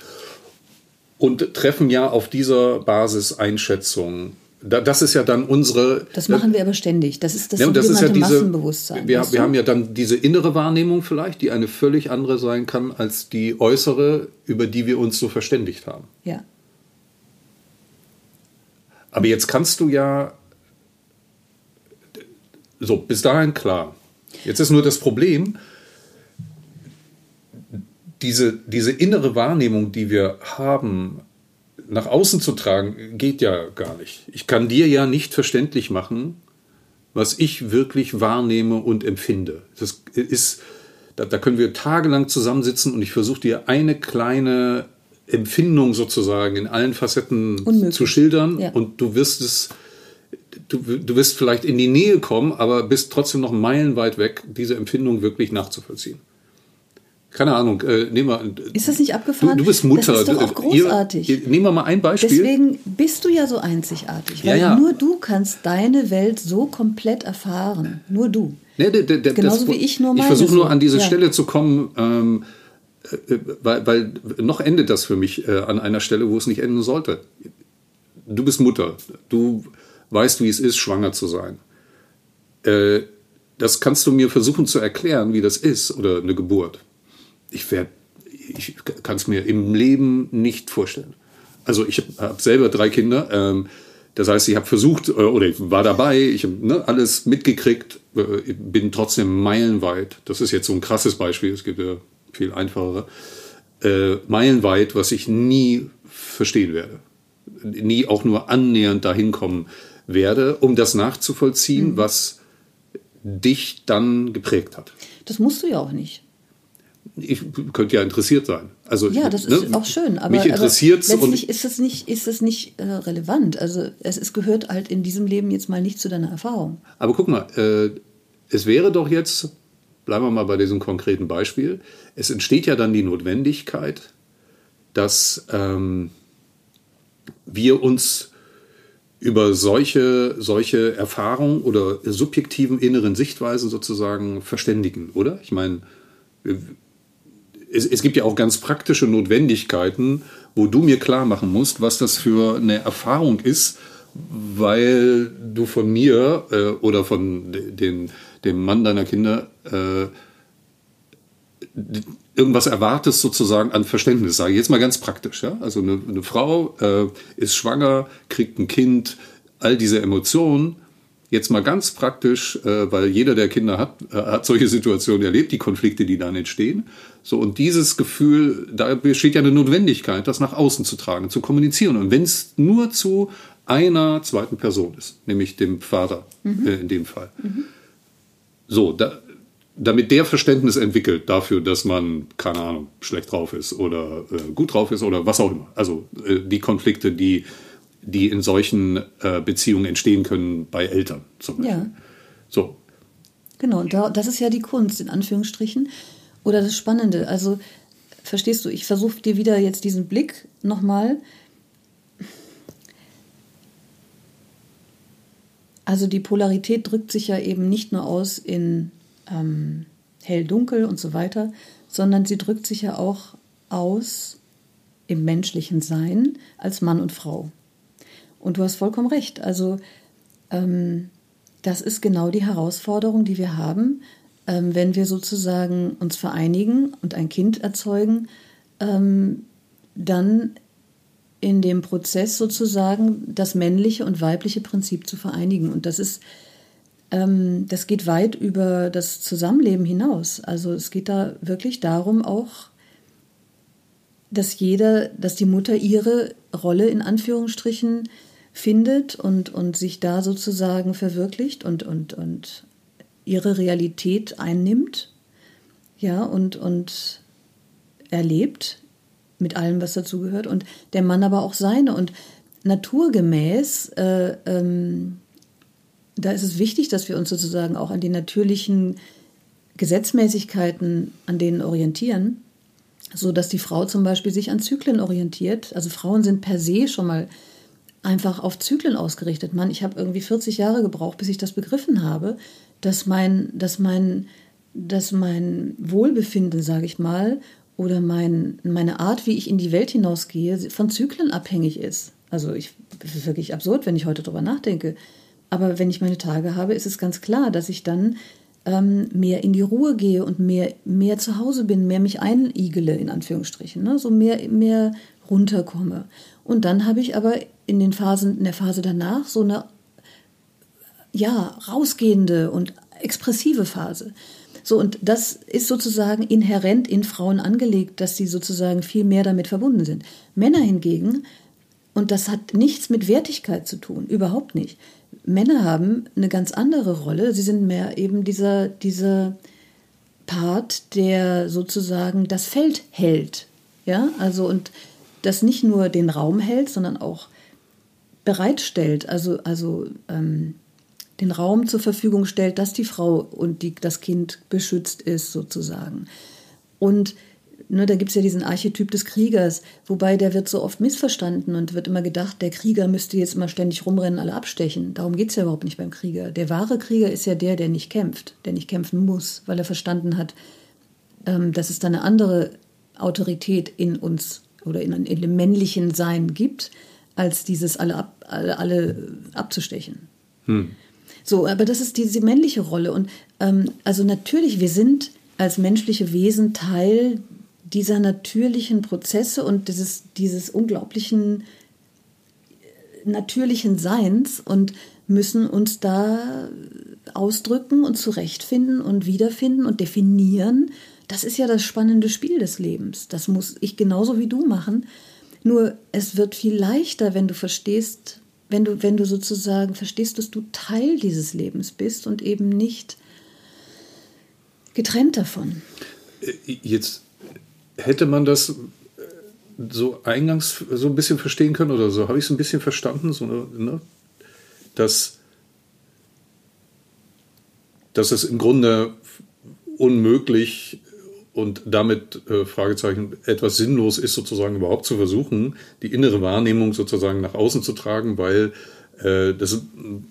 und treffen ja auf dieser Basis Einschätzungen. das ist ja dann unsere. Das machen wir aber ständig. Das ist das, ja, das ist ja diese, Massenbewusstsein. Wir, wir haben ja dann diese innere Wahrnehmung vielleicht, die eine völlig andere sein kann als die äußere, über die wir uns so verständigt haben. Ja. Aber jetzt kannst du ja so, bis dahin klar. Jetzt ist nur das Problem, diese, diese innere Wahrnehmung, die wir haben, nach außen zu tragen, geht ja gar nicht. Ich kann dir ja nicht verständlich machen, was ich wirklich wahrnehme und empfinde. Das ist, da, da können wir tagelang zusammensitzen und ich versuche dir eine kleine Empfindung sozusagen in allen Facetten Unmöglich. zu schildern ja. und du wirst es du, du wirst vielleicht in die Nähe kommen, aber bist trotzdem noch meilenweit weg, diese Empfindung wirklich nachzuvollziehen. Keine Ahnung, äh, nehmen wir. Ist das nicht abgefahren? Du, du bist Mutter. Das ist doch auch großartig. Ihr, ihr, nehmen wir mal ein Beispiel. Deswegen bist du ja so einzigartig, weil ja, ja. nur du kannst deine Welt so komplett erfahren. Nur du. Nee, de, de, de, Genauso das, wie ich nur meine. Ich versuche nur an diese ja. Stelle zu kommen, ähm, äh, weil, weil, noch endet das für mich äh, an einer Stelle, wo es nicht enden sollte. Du bist Mutter. Du weißt, wie es ist, schwanger zu sein. Äh, das kannst du mir versuchen zu erklären, wie das ist, oder eine Geburt. Ich, ich kann es mir im Leben nicht vorstellen. Also ich habe selber drei Kinder. Ähm, das heißt, ich habe versucht, äh, oder ich war dabei, ich habe ne, alles mitgekriegt, äh, bin trotzdem meilenweit. Das ist jetzt so ein krasses Beispiel, es gibt ja viel einfachere. Äh, meilenweit, was ich nie verstehen werde. Nie auch nur annähernd dahin kommen werde, um das nachzuvollziehen, mhm. was dich dann geprägt hat. Das musst du ja auch nicht. Ich könnte ja interessiert sein. Also, ja, das ne, ist auch schön. Aber, mich interessiert es. Letztlich ist es nicht, ist es nicht äh, relevant. Also es, es gehört halt in diesem Leben jetzt mal nicht zu deiner Erfahrung. Aber guck mal, äh, es wäre doch jetzt, bleiben wir mal bei diesem konkreten Beispiel, es entsteht ja dann die Notwendigkeit, dass ähm, wir uns über solche, solche Erfahrungen oder subjektiven inneren Sichtweisen sozusagen verständigen, oder? Ich meine, es, es gibt ja auch ganz praktische Notwendigkeiten, wo du mir klar machen musst, was das für eine Erfahrung ist, weil du von mir äh, oder von den, dem Mann deiner Kinder äh, irgendwas erwartest sozusagen an Verständnis, sage ich jetzt mal ganz praktisch. Ja? Also eine, eine Frau äh, ist schwanger, kriegt ein Kind, all diese Emotionen Jetzt mal ganz praktisch, äh, weil jeder, der Kinder hat, äh, hat solche Situationen erlebt, die Konflikte, die dann entstehen. So, und dieses Gefühl, da besteht ja eine Notwendigkeit, das nach außen zu tragen, zu kommunizieren. Und wenn es nur zu einer zweiten Person ist, nämlich dem Vater mhm. äh, in dem Fall. Mhm. So, da, damit der Verständnis entwickelt dafür, dass man, keine Ahnung, schlecht drauf ist oder äh, gut drauf ist oder was auch immer. Also äh, die Konflikte, die, die in solchen äh, Beziehungen entstehen können bei Eltern zum Beispiel. Ja. So. Genau, und da, das ist ja die Kunst, in Anführungsstrichen. Oder das Spannende. Also, verstehst du, ich versuche dir wieder jetzt diesen Blick nochmal. Also die Polarität drückt sich ja eben nicht nur aus in ähm, hell-dunkel und so weiter, sondern sie drückt sich ja auch aus im menschlichen Sein als Mann und Frau. Und du hast vollkommen recht. Also ähm, das ist genau die Herausforderung, die wir haben, ähm, wenn wir sozusagen uns vereinigen und ein Kind erzeugen, ähm, dann in dem Prozess sozusagen das männliche und weibliche Prinzip zu vereinigen. Und das ist ähm, das geht weit über das Zusammenleben hinaus. Also es geht da wirklich darum auch, dass jeder, dass die Mutter ihre Rolle in Anführungsstrichen findet und, und sich da sozusagen verwirklicht und, und, und ihre Realität einnimmt, ja, und, und erlebt mit allem, was dazugehört, und der Mann aber auch seine. Und naturgemäß äh, ähm, da ist es wichtig, dass wir uns sozusagen auch an den natürlichen Gesetzmäßigkeiten, an denen orientieren, so dass die Frau zum Beispiel sich an Zyklen orientiert. Also Frauen sind per se schon mal einfach auf Zyklen ausgerichtet. Mann, ich habe irgendwie 40 Jahre gebraucht, bis ich das begriffen habe, dass mein, dass mein, dass mein Wohlbefinden, sage ich mal, oder mein, meine Art, wie ich in die Welt hinausgehe, von Zyklen abhängig ist. Also ich, das ist wirklich absurd, wenn ich heute darüber nachdenke. Aber wenn ich meine Tage habe, ist es ganz klar, dass ich dann ähm, mehr in die Ruhe gehe und mehr, mehr zu Hause bin, mehr mich einigele, in Anführungsstrichen, ne? so mehr, mehr runterkomme. Und dann habe ich aber in den Phasen, in der Phase danach so eine ja, rausgehende und expressive Phase. So, und das ist sozusagen inhärent in Frauen angelegt, dass sie sozusagen viel mehr damit verbunden sind. Männer hingegen, und das hat nichts mit Wertigkeit zu tun, überhaupt nicht. Männer haben eine ganz andere Rolle. Sie sind mehr eben dieser, dieser Part, der sozusagen das Feld hält. Ja, also und das nicht nur den Raum hält, sondern auch bereitstellt, also, also ähm, den Raum zur Verfügung stellt, dass die Frau und die, das Kind beschützt ist, sozusagen. Und ne, da gibt es ja diesen Archetyp des Kriegers, wobei der wird so oft missverstanden und wird immer gedacht, der Krieger müsste jetzt immer ständig rumrennen, alle abstechen. Darum geht es ja überhaupt nicht beim Krieger. Der wahre Krieger ist ja der, der nicht kämpft, der nicht kämpfen muss, weil er verstanden hat, ähm, dass es da eine andere Autorität in uns oder in, in dem männlichen Sein gibt, als dieses alle, ab, alle, alle abzustechen. Hm. So, aber das ist diese männliche Rolle. Und ähm, also natürlich, wir sind als menschliche Wesen Teil dieser natürlichen Prozesse und dieses, dieses unglaublichen äh, natürlichen Seins und müssen uns da ausdrücken und zurechtfinden und wiederfinden und definieren. Das ist ja das spannende Spiel des Lebens. Das muss ich genauso wie du machen. Nur es wird viel leichter, wenn du verstehst, wenn du, wenn du sozusagen verstehst, dass du Teil dieses Lebens bist und eben nicht getrennt davon. Äh, jetzt hätte man das äh, so eingangs so ein bisschen verstehen können oder so, habe ich es ein bisschen verstanden, so, ne, dass, dass es im Grunde unmöglich und damit äh, Fragezeichen etwas sinnlos ist, sozusagen überhaupt zu versuchen, die innere Wahrnehmung sozusagen nach außen zu tragen, weil äh, das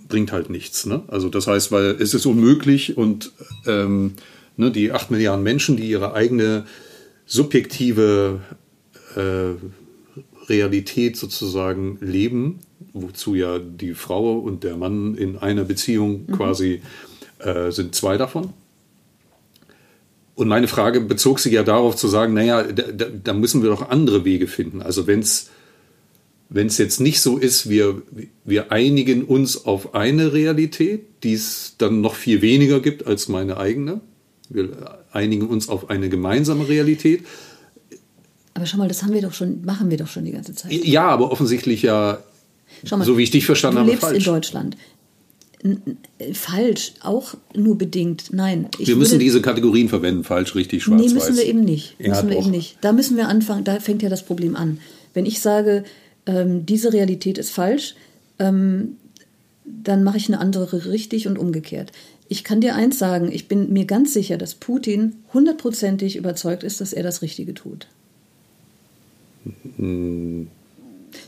bringt halt nichts. Ne? Also das heißt, weil es ist unmöglich und ähm, ne, die acht Milliarden Menschen, die ihre eigene subjektive äh, Realität sozusagen leben, wozu ja die Frau und der Mann in einer Beziehung mhm. quasi äh, sind zwei davon. Und meine Frage bezog sich ja darauf zu sagen, naja, da, da müssen wir doch andere Wege finden. Also wenn es wenn es jetzt nicht so ist, wir, wir einigen uns auf eine Realität, die es dann noch viel weniger gibt als meine eigene. Wir einigen uns auf eine gemeinsame Realität. Aber schau mal, das haben wir doch schon, machen wir doch schon die ganze Zeit. Ja, aber offensichtlich ja, mal, so wie ich dich verstanden du habe, lebst falsch. in Deutschland. Falsch, auch nur bedingt. Nein. wir müssen diese Kategorien verwenden, falsch, richtig, schwarz, Nee, müssen weiß. wir eben nicht. Ja, müssen wir eben nicht. Da müssen wir anfangen, da fängt ja das Problem an. Wenn ich sage, ähm, diese Realität ist falsch, ähm, dann mache ich eine andere richtig und umgekehrt. Ich kann dir eins sagen, ich bin mir ganz sicher, dass Putin hundertprozentig überzeugt ist, dass er das Richtige tut. Hm.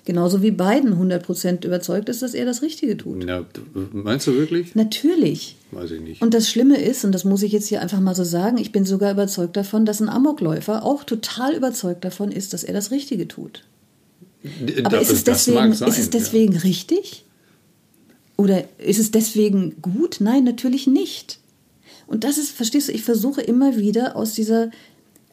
Genauso wie Biden hundertprozentig überzeugt ist, dass er das Richtige tut. Ja, meinst du wirklich? Natürlich. Weiß ich nicht. Und das Schlimme ist, und das muss ich jetzt hier einfach mal so sagen, ich bin sogar überzeugt davon, dass ein Amokläufer auch total überzeugt davon ist, dass er das Richtige tut. Aber ist es deswegen, sein, ist es deswegen ja. richtig? Oder ist es deswegen gut? Nein, natürlich nicht. Und das ist, verstehst du, ich versuche immer wieder aus dieser,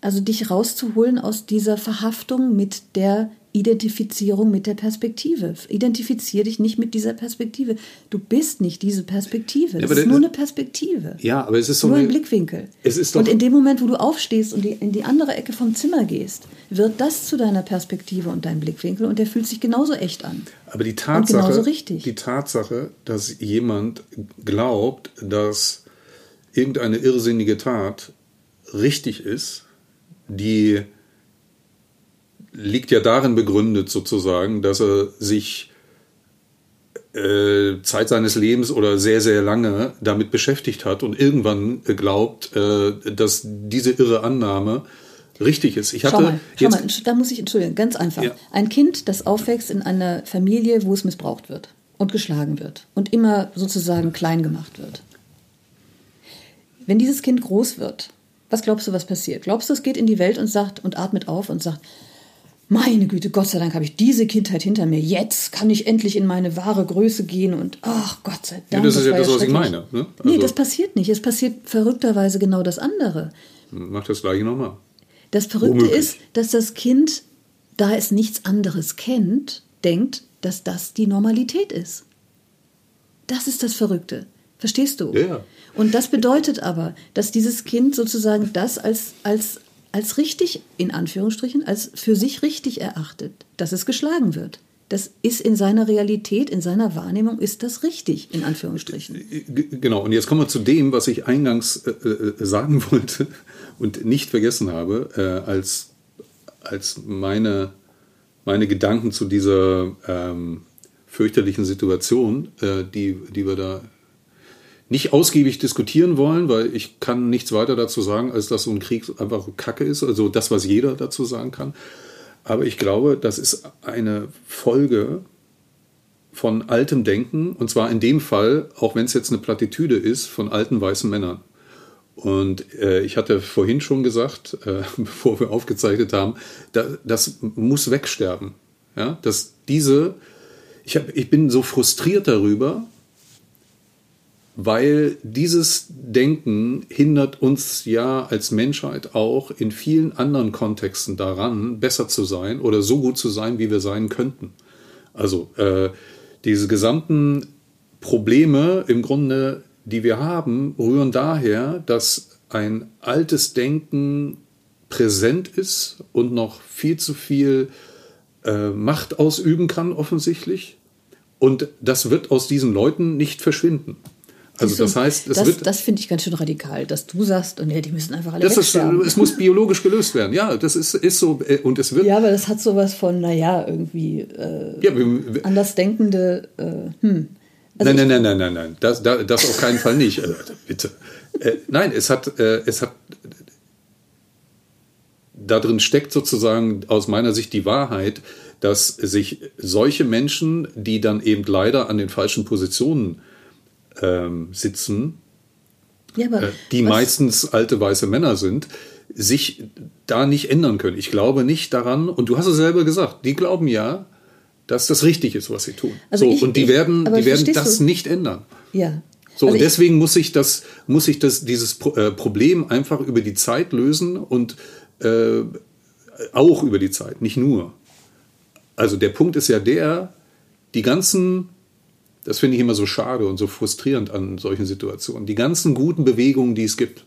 also dich rauszuholen aus dieser Verhaftung mit der Identifizierung mit der Perspektive. Identifiziere dich nicht mit dieser Perspektive. Du bist nicht diese Perspektive. Ja, ist nur eine Perspektive. Ja, aber es ist so nur ein Blickwinkel. Es ist doch und in dem Moment, wo du aufstehst und in die andere Ecke vom Zimmer gehst, wird das zu deiner Perspektive und deinem Blickwinkel und der fühlt sich genauso echt an. Aber die Tatsache, die Tatsache, dass jemand glaubt, dass irgendeine irrsinnige Tat richtig ist, die liegt ja darin begründet sozusagen, dass er sich äh, Zeit seines Lebens oder sehr, sehr lange damit beschäftigt hat und irgendwann glaubt, äh, dass diese irre Annahme richtig ist. Ich hatte schau mal, schau mal, da muss ich entschuldigen, ganz einfach. Ja. Ein Kind, das aufwächst in einer Familie, wo es missbraucht wird und geschlagen wird und immer sozusagen klein gemacht wird. Wenn dieses Kind groß wird, was glaubst du, was passiert? Glaubst du, es geht in die Welt und sagt und atmet auf und sagt, meine Güte, Gott sei Dank habe ich diese Kindheit hinter mir. Jetzt kann ich endlich in meine wahre Größe gehen und ach Gott sei Dank. Ja, das ist ja das, was ich meine. Ne? Also nee, das passiert nicht. Es passiert verrückterweise genau das andere. Mach das gleiche nochmal. Das Verrückte Womöglich. ist, dass das Kind, da es nichts anderes kennt, denkt, dass das die Normalität ist. Das ist das Verrückte. Verstehst du? Ja. Und das bedeutet aber, dass dieses Kind sozusagen das als, als als richtig, in Anführungsstrichen, als für sich richtig erachtet, dass es geschlagen wird. Das ist in seiner Realität, in seiner Wahrnehmung, ist das richtig, in Anführungsstrichen. Genau, und jetzt kommen wir zu dem, was ich eingangs äh, äh sagen wollte und nicht vergessen habe, äh, als, als meine, meine Gedanken zu dieser ähm, fürchterlichen Situation, äh, die, die wir da nicht ausgiebig diskutieren wollen, weil ich kann nichts weiter dazu sagen, als dass so ein Krieg einfach Kacke ist, also das, was jeder dazu sagen kann. Aber ich glaube, das ist eine Folge von altem Denken, und zwar in dem Fall, auch wenn es jetzt eine Plattitüde ist, von alten weißen Männern. Und äh, ich hatte vorhin schon gesagt, äh, bevor wir aufgezeichnet haben, da, das muss wegsterben. Ja, dass diese, ich, hab, ich bin so frustriert darüber, weil dieses Denken hindert uns ja als Menschheit auch in vielen anderen Kontexten daran, besser zu sein oder so gut zu sein, wie wir sein könnten. Also äh, diese gesamten Probleme im Grunde, die wir haben, rühren daher, dass ein altes Denken präsent ist und noch viel zu viel äh, Macht ausüben kann, offensichtlich. Und das wird aus diesen Leuten nicht verschwinden. Also das heißt, es das, wird. Das finde ich ganz schön radikal, dass du sagst, und ja, die müssen einfach alle das ist, Es muss biologisch gelöst werden. Ja, das ist, ist so äh, und es wird. Ja, aber das hat sowas von, naja, irgendwie äh, ja, wir, andersdenkende. Äh, hm. Also nein, nein, nein, nein, nein, nein, das, das, auf keinen Fall nicht. Also, bitte. Äh, nein, es hat, äh, es hat. Da drin steckt sozusagen aus meiner Sicht die Wahrheit, dass sich solche Menschen, die dann eben leider an den falschen Positionen ähm, sitzen, ja, äh, die meistens alte weiße Männer sind, sich da nicht ändern können. Ich glaube nicht daran, und du hast es selber gesagt, die glauben ja, dass das richtig ist, was sie tun. Also so, ich, und die ich, werden, die werden das du? nicht ändern. Ja. So, also und deswegen muss ich das, muss ich das, dieses äh, Problem einfach über die Zeit lösen und äh, auch über die Zeit, nicht nur. Also der Punkt ist ja der, die ganzen, das finde ich immer so schade und so frustrierend an solchen Situationen, die ganzen guten Bewegungen, die es gibt,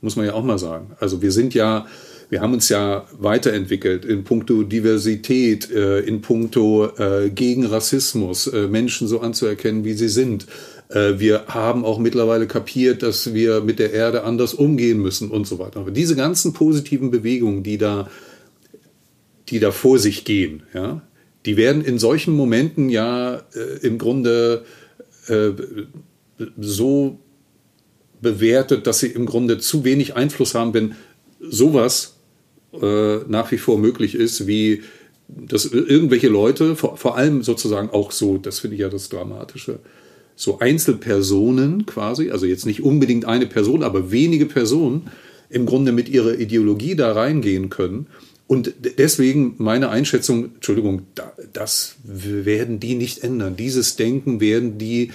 muss man ja auch mal sagen. Also wir sind ja, wir haben uns ja weiterentwickelt in puncto Diversität, äh, in puncto äh, gegen Rassismus, äh, Menschen so anzuerkennen, wie sie sind. Wir haben auch mittlerweile kapiert, dass wir mit der Erde anders umgehen müssen und so weiter. Aber diese ganzen positiven Bewegungen, die da, die da vor sich gehen, ja, die werden in solchen Momenten ja im Grunde so bewertet, dass sie im Grunde zu wenig Einfluss haben, wenn sowas äh, nach wie vor möglich ist, wie dass irgendwelche Leute, vor, vor allem sozusagen auch so, das finde ich ja das Dramatische, so Einzelpersonen quasi, also jetzt nicht unbedingt eine Person, aber wenige Personen im Grunde mit ihrer Ideologie da reingehen können. Und deswegen meine Einschätzung, Entschuldigung, das werden die nicht ändern. Dieses Denken werden die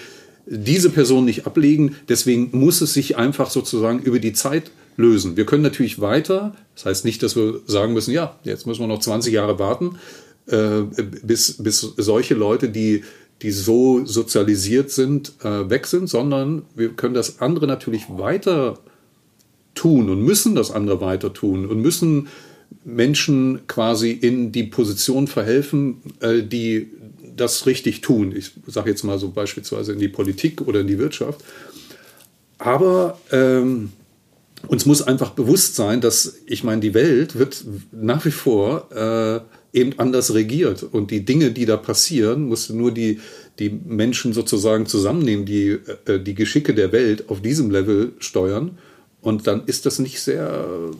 diese Person nicht ablegen. Deswegen muss es sich einfach sozusagen über die Zeit lösen. Wir können natürlich weiter, das heißt nicht, dass wir sagen müssen, ja, jetzt müssen wir noch 20 Jahre warten, äh, bis, bis solche Leute, die, die so sozialisiert sind, äh, weg sind, sondern wir können das andere natürlich weiter tun und müssen das andere weiter tun und müssen Menschen quasi in die Position verhelfen, äh, die das richtig tun. Ich sage jetzt mal so beispielsweise in die Politik oder in die Wirtschaft. Aber ähm, uns muss einfach bewusst sein, dass ich meine, die Welt wird nach wie vor äh, eben anders regiert und die Dinge, die da passieren, muss nur die, die Menschen sozusagen zusammennehmen, die äh, die Geschicke der Welt auf diesem Level steuern. Und dann ist das nicht sehr,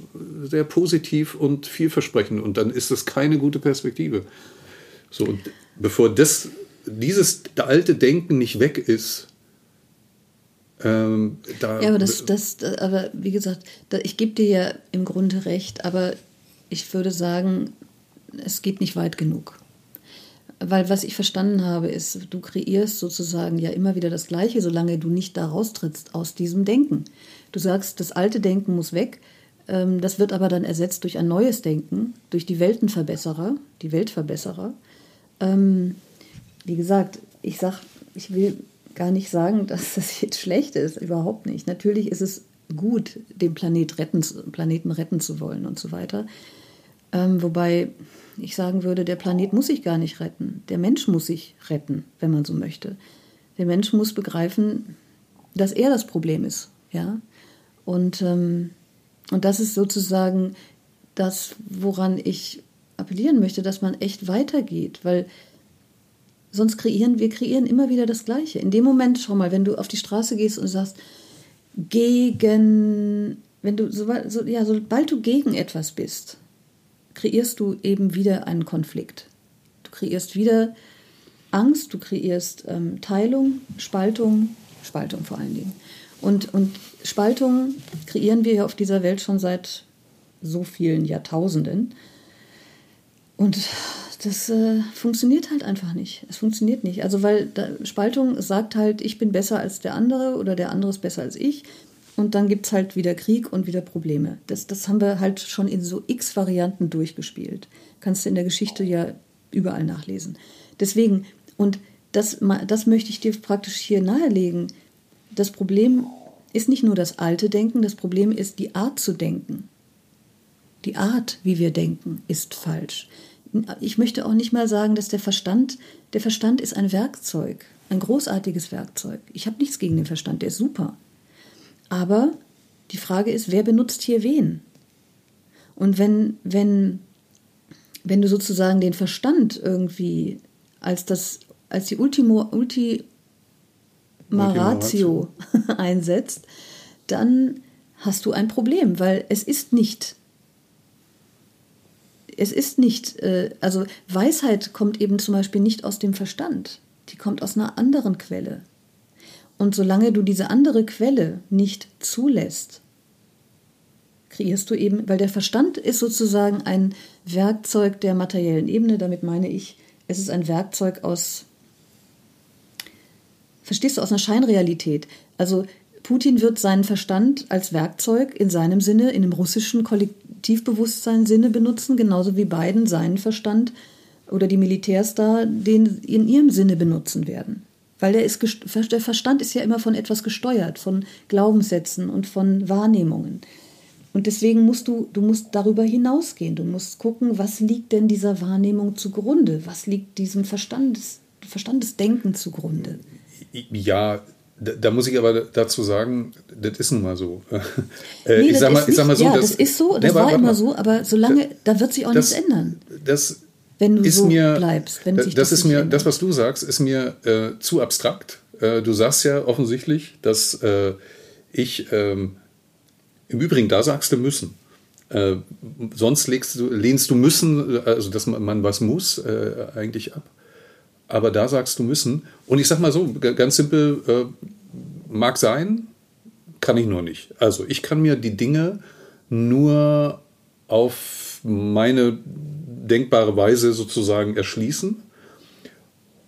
sehr positiv und vielversprechend und dann ist das keine gute Perspektive. So, und bevor das, dieses alte Denken nicht weg ist, ähm, da ja, aber das, das, aber wie gesagt, ich gebe dir ja im Grunde recht, aber ich würde sagen, es geht nicht weit genug. Weil was ich verstanden habe, ist, du kreierst sozusagen ja immer wieder das Gleiche, solange du nicht da raustrittst aus diesem Denken. Du sagst, das alte Denken muss weg, ähm, das wird aber dann ersetzt durch ein neues Denken, durch die Weltenverbesserer, die Weltverbesserer. Ähm, wie gesagt, ich sag, ich will gar nicht sagen, dass das jetzt schlecht ist, überhaupt nicht. Natürlich ist es gut, den Planet retten, Planeten retten zu wollen und so weiter. Ähm, wobei ich sagen würde, der Planet muss sich gar nicht retten. Der Mensch muss sich retten, wenn man so möchte. Der Mensch muss begreifen, dass er das Problem ist. Ja? Und, ähm, und das ist sozusagen das, woran ich appellieren möchte, dass man echt weitergeht, weil sonst kreieren wir kreieren immer wieder das Gleiche. In dem Moment, schau mal, wenn du auf die Straße gehst und sagst, gegen, wenn du, so, so, ja, sobald du gegen etwas bist, kreierst du eben wieder einen Konflikt. Du kreierst wieder Angst, du kreierst ähm, Teilung, Spaltung, Spaltung vor allen Dingen. Und, und Spaltung kreieren wir ja auf dieser Welt schon seit so vielen Jahrtausenden. Und das äh, funktioniert halt einfach nicht. Es funktioniert nicht. Also, weil da, Spaltung sagt halt, ich bin besser als der andere oder der andere ist besser als ich. Und dann gibt es halt wieder Krieg und wieder Probleme. Das, das haben wir halt schon in so x Varianten durchgespielt. Kannst du in der Geschichte ja überall nachlesen. Deswegen, und das, das möchte ich dir praktisch hier nahelegen. Das Problem ist nicht nur das alte Denken, das Problem ist die Art zu denken. Die Art, wie wir denken, ist falsch ich möchte auch nicht mal sagen, dass der Verstand, der Verstand ist ein Werkzeug, ein großartiges Werkzeug. Ich habe nichts gegen den Verstand, der ist super. Aber die Frage ist, wer benutzt hier wen? Und wenn, wenn, wenn du sozusagen den Verstand irgendwie als das, als die Ultimo, Ultima Ratio einsetzt, dann hast du ein Problem, weil es ist nicht es ist nicht, äh, also Weisheit kommt eben zum Beispiel nicht aus dem Verstand, die kommt aus einer anderen Quelle. Und solange du diese andere Quelle nicht zulässt, kreierst du eben, weil der Verstand ist sozusagen ein Werkzeug der materiellen Ebene, damit meine ich, es ist ein Werkzeug aus, verstehst du, aus einer Scheinrealität. Also Putin wird seinen Verstand als Werkzeug in seinem Sinne, in dem russischen Kollektivbewusstsein Sinne benutzen, genauso wie Biden seinen Verstand oder die Militärs da den in ihrem Sinne benutzen werden. Weil der, ist, der Verstand ist ja immer von etwas gesteuert, von Glaubenssätzen und von Wahrnehmungen. Und deswegen musst du, du musst darüber hinausgehen. Du musst gucken, was liegt denn dieser Wahrnehmung zugrunde? Was liegt diesem Verstandes, Verstandesdenken zugrunde? Ja, da, muss ich aber dazu sagen, das ist nun mal so. äh, nee, ich, sag mal, ich sag mal so. Ja, das, das ist so, das nee, war immer so, aber solange, da, da wird sich auch das, nichts ändern. Das wenn du ist so mir, bleibst. Wenn sich das, das ist mir, ändert. das, was du sagst, ist mir äh, zu abstrakt. Äh, du sagst ja offensichtlich, dass äh, ich ähm, im Übrigen, da sagst du müssen. Äh, sonst du, lehnst du müssen, also dass man, man was muss, eigentlich ab. Aber da sagst du müssen. Und ich sag mal so, ganz simpel, äh, mag sein, kann ich nur nicht. Also ich kann mir die Dinge nur auf meine denkbare Weise sozusagen erschließen.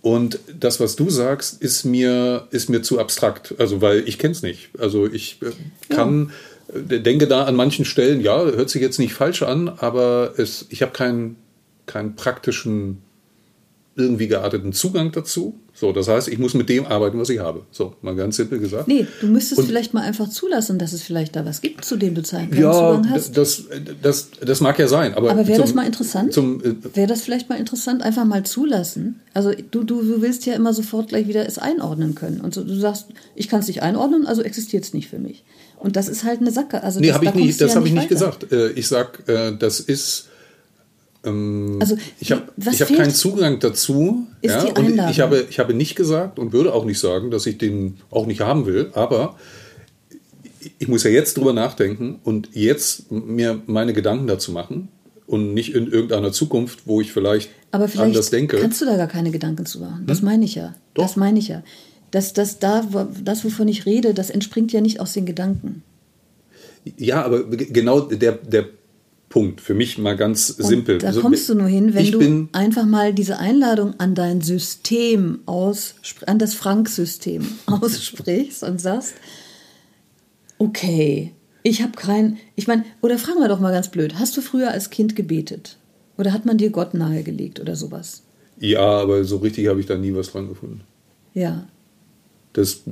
Und das, was du sagst, ist mir, ist mir zu abstrakt. Also, weil ich kenne es nicht. Also ich äh, kann, ja. Äh, denke da an manchen Stellen, ja, hört sich jetzt nicht falsch an, aber es, ich habe keinen, keinen praktischen irgendwie gearteten Zugang dazu. So, das heißt, ich muss mit dem arbeiten, was ich habe. So, mal ganz simpel gesagt. Nee, du müsstest und, vielleicht mal einfach zulassen, dass es vielleicht da was gibt, zu dem du keinen ja, Zugang hast. Das, das, das mag ja sein. Aber, aber wäre das mal interessant? Äh, wäre das vielleicht mal interessant, einfach mal zulassen? Also du, du, du willst ja immer sofort gleich wieder es einordnen können. Und so, du sagst, ich kann es nicht einordnen, also existiert es nicht für mich. Und das ist halt eine Sacke. Also nee, das, hab ich nicht, das ja habe ich nicht gesagt. Äh, ich sag, äh, das ist ähm, also, ich habe hab keinen Zugang dazu. Ist ja, die Einladung. ich, habe, ich habe nicht gesagt und würde auch nicht sagen, dass ich den auch nicht haben will, aber ich muss ja jetzt drüber nachdenken und jetzt mir meine Gedanken dazu machen und nicht in irgendeiner Zukunft, wo ich vielleicht, aber vielleicht anders denke. Kannst du da gar keine Gedanken zu machen? Das hm? meine ich ja. Doch. Das meine ich ja. Das, das, da, das, wovon ich rede, das entspringt ja nicht aus den Gedanken. Ja, aber genau der, der Punkt. Für mich mal ganz simpel. Und da kommst du nur hin, wenn du einfach mal diese Einladung an dein System aus, an das Frank-System aussprichst und sagst, okay, ich habe kein, ich meine, oder fragen wir doch mal ganz blöd, hast du früher als Kind gebetet? Oder hat man dir Gott nahegelegt oder sowas? Ja, aber so richtig habe ich da nie was dran gefunden. Ja. Das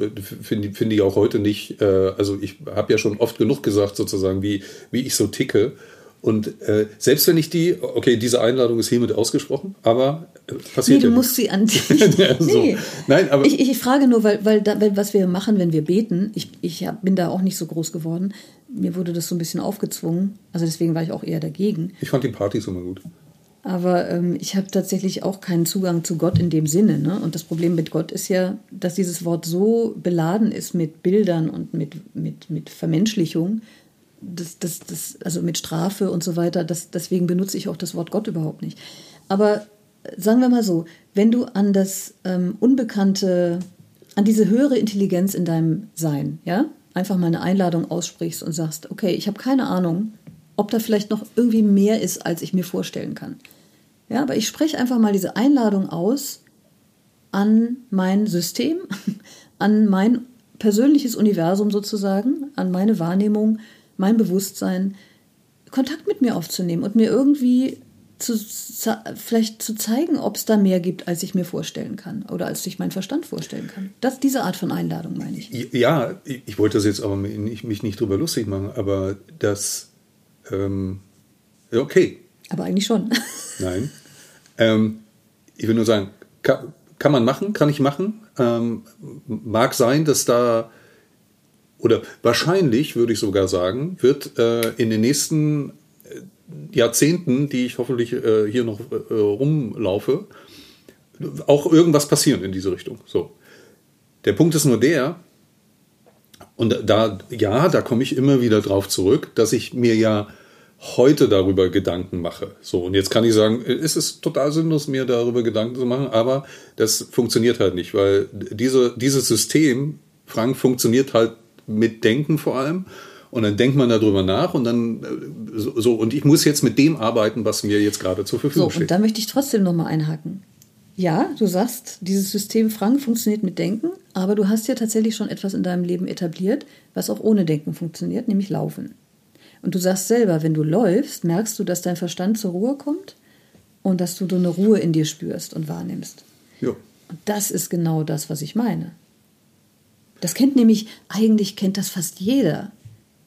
finde find ich auch heute nicht. Äh, also ich habe ja schon oft genug gesagt, sozusagen, wie, wie ich so ticke. Und äh, selbst wenn ich die, okay, diese Einladung ist hiermit ausgesprochen, aber äh, passiert Nee, du ja musst sie an dich. ja, so. nee. Nein, aber ich, ich frage nur, weil, weil, da, weil was wir machen, wenn wir beten, ich, ich bin da auch nicht so groß geworden. Mir wurde das so ein bisschen aufgezwungen. Also deswegen war ich auch eher dagegen. Ich fand die Partys immer gut. Aber ähm, ich habe tatsächlich auch keinen Zugang zu Gott in dem Sinne. Ne? Und das Problem mit Gott ist ja, dass dieses Wort so beladen ist mit Bildern und mit, mit, mit Vermenschlichung, das, das, das, also mit Strafe und so weiter, das, deswegen benutze ich auch das Wort Gott überhaupt nicht. Aber äh, sagen wir mal so, wenn du an das ähm, Unbekannte, an diese höhere Intelligenz in deinem Sein, ja, einfach mal eine Einladung aussprichst und sagst, okay, ich habe keine Ahnung, ob da vielleicht noch irgendwie mehr ist, als ich mir vorstellen kann. Ja, aber ich spreche einfach mal diese Einladung aus an mein System, an mein persönliches Universum sozusagen, an meine Wahrnehmung, mein Bewusstsein, Kontakt mit mir aufzunehmen und mir irgendwie zu, vielleicht zu zeigen, ob es da mehr gibt, als ich mir vorstellen kann oder als sich mein Verstand vorstellen kann. Das, diese Art von Einladung meine ich. Ja, ich wollte das jetzt aber nicht, mich nicht drüber lustig machen, aber das, ähm, okay. Aber eigentlich schon. Nein. Ähm, ich will nur sagen, kann, kann, man machen, kann ich machen. Ähm, mag sein, dass da oder wahrscheinlich, würde ich sogar sagen, wird äh, in den nächsten äh, Jahrzehnten, die ich hoffentlich äh, hier noch äh, rumlaufe, auch irgendwas passieren in diese Richtung. So. Der Punkt ist nur der, und da, ja, da komme ich immer wieder drauf zurück, dass ich mir ja heute darüber Gedanken mache. So, und jetzt kann ich sagen, es ist total sinnlos, mir darüber Gedanken zu machen, aber das funktioniert halt nicht, weil diese, dieses System, Frank, funktioniert halt mit Denken vor allem. Und dann denkt man darüber nach und dann äh, so, und ich muss jetzt mit dem arbeiten, was mir jetzt gerade zur Verfügung so, steht. Und da möchte ich trotzdem nochmal einhaken. Ja, du sagst, dieses System Frank funktioniert mit Denken, aber du hast ja tatsächlich schon etwas in deinem Leben etabliert, was auch ohne Denken funktioniert, nämlich Laufen. Und du sagst selber, wenn du läufst, merkst du, dass dein Verstand zur Ruhe kommt und dass du so eine Ruhe in dir spürst und wahrnimmst. Ja. Und das ist genau das, was ich meine. Das kennt nämlich, eigentlich kennt das fast jeder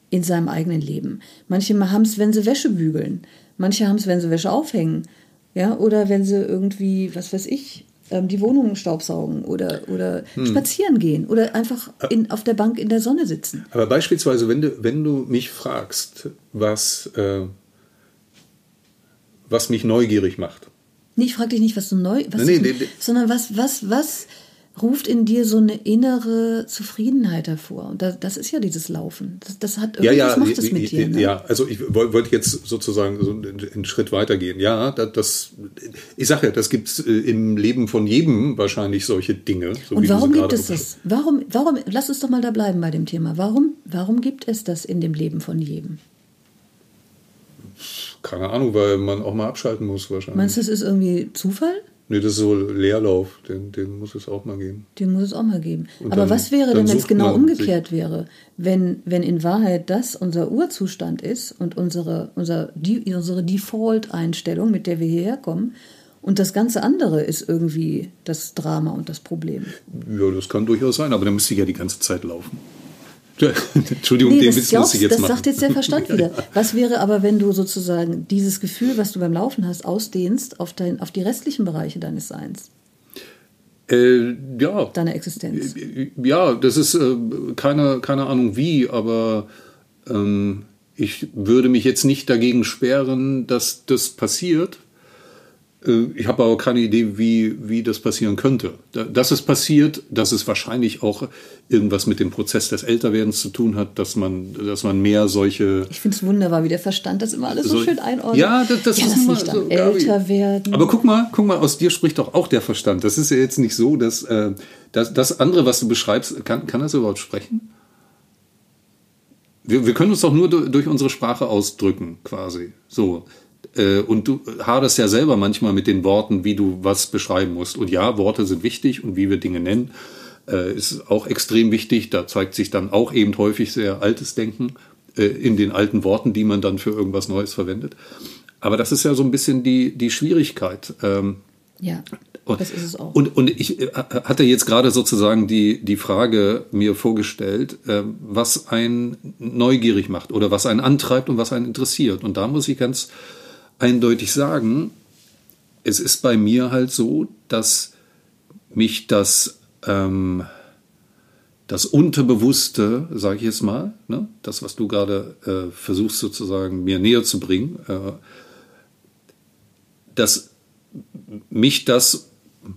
in seinem eigenen Leben. Manche haben es, wenn sie Wäsche bügeln. Manche haben es, wenn sie Wäsche aufhängen. Ja, oder wenn sie irgendwie, was weiß ich, ähm, die Wohnung staubsaugen oder, oder hm. spazieren gehen oder einfach in, auf der Bank in der Sonne sitzen. Aber beispielsweise, wenn du, wenn du mich fragst, was, äh, was mich neugierig macht. Nee, ich frage dich nicht, was du neu, was nee, nee, nee, sondern was, was, was ruft in dir so eine innere Zufriedenheit hervor. Und das, das ist ja dieses Laufen. Das, das hat irgendwas ja, ja, macht es mit dir. Ne? Ja, also ich wollte jetzt sozusagen so einen Schritt weitergehen. Ja, das, ich sage ja, das gibt es äh, im Leben von jedem wahrscheinlich solche Dinge. So Und warum gibt es das? Warum, warum, lass uns doch mal da bleiben bei dem Thema. Warum, warum gibt es das in dem Leben von jedem? Keine Ahnung, weil man auch mal abschalten muss wahrscheinlich. Meinst du, das ist irgendwie Zufall? Nee, das ist so Leerlauf, den, den muss es auch mal geben. Den muss es auch mal geben. Und Aber dann, was wäre denn, wenn es genau umgekehrt wäre? Wenn, wenn in Wahrheit das unser Urzustand ist und unsere, unser, die, unsere Default-Einstellung, mit der wir hierher kommen, und das ganze andere ist irgendwie das Drama und das Problem. Ja, das kann durchaus sein, aber dann müsste ich ja die ganze Zeit laufen. Entschuldigung, nee, den Witz muss ich jetzt das machen. Das sagt jetzt der Verstand wieder. Was wäre aber, wenn du sozusagen dieses Gefühl, was du beim Laufen hast, ausdehnst auf, dein, auf die restlichen Bereiche deines Seins? Äh, ja. Deiner Existenz. Äh, ja, das ist äh, keine, keine Ahnung wie, aber ähm, ich würde mich jetzt nicht dagegen sperren, dass das passiert. Äh, ich habe aber keine Idee, wie, wie das passieren könnte. Dass es passiert, dass es wahrscheinlich auch irgendwas mit dem Prozess des Älterwerdens zu tun hat, dass man, dass man mehr solche. Ich finde es wunderbar, wie der Verstand das immer alles so, so schön einordnet. Ja, das, das ja, ist immer so, älter werden. Aber guck mal, guck mal, aus dir spricht doch auch der Verstand. Das ist ja jetzt nicht so, dass, äh, dass das andere, was du beschreibst, kann, kann das überhaupt sprechen? Wir, wir können uns doch nur durch unsere Sprache ausdrücken, quasi. So. Äh, und du haderst ja selber manchmal mit den Worten, wie du was beschreiben musst. Und ja, Worte sind wichtig und wie wir Dinge nennen, äh, ist auch extrem wichtig. Da zeigt sich dann auch eben häufig sehr altes Denken äh, in den alten Worten, die man dann für irgendwas Neues verwendet. Aber das ist ja so ein bisschen die, die Schwierigkeit. Ähm, ja, das ist es auch. Und, und ich hatte jetzt gerade sozusagen die, die Frage mir vorgestellt, was einen neugierig macht oder was einen antreibt und was einen interessiert. Und da muss ich ganz eindeutig sagen, es ist bei mir halt so, dass mich das, ähm, das Unterbewusste, sage ich jetzt mal, ne, das, was du gerade äh, versuchst sozusagen mir näher zu bringen, äh, dass mich das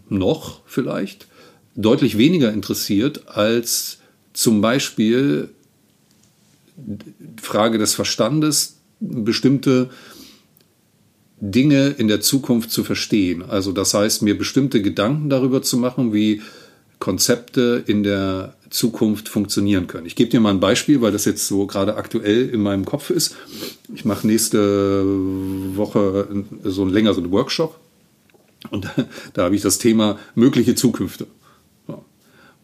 noch vielleicht deutlich weniger interessiert als zum Beispiel Frage des Verstandes, bestimmte Dinge in der Zukunft zu verstehen. Also das heißt, mir bestimmte Gedanken darüber zu machen, wie Konzepte in der Zukunft funktionieren können. Ich gebe dir mal ein Beispiel, weil das jetzt so gerade aktuell in meinem Kopf ist. Ich mache nächste Woche so einen längeren Workshop und da, da habe ich das Thema mögliche Zukünfte.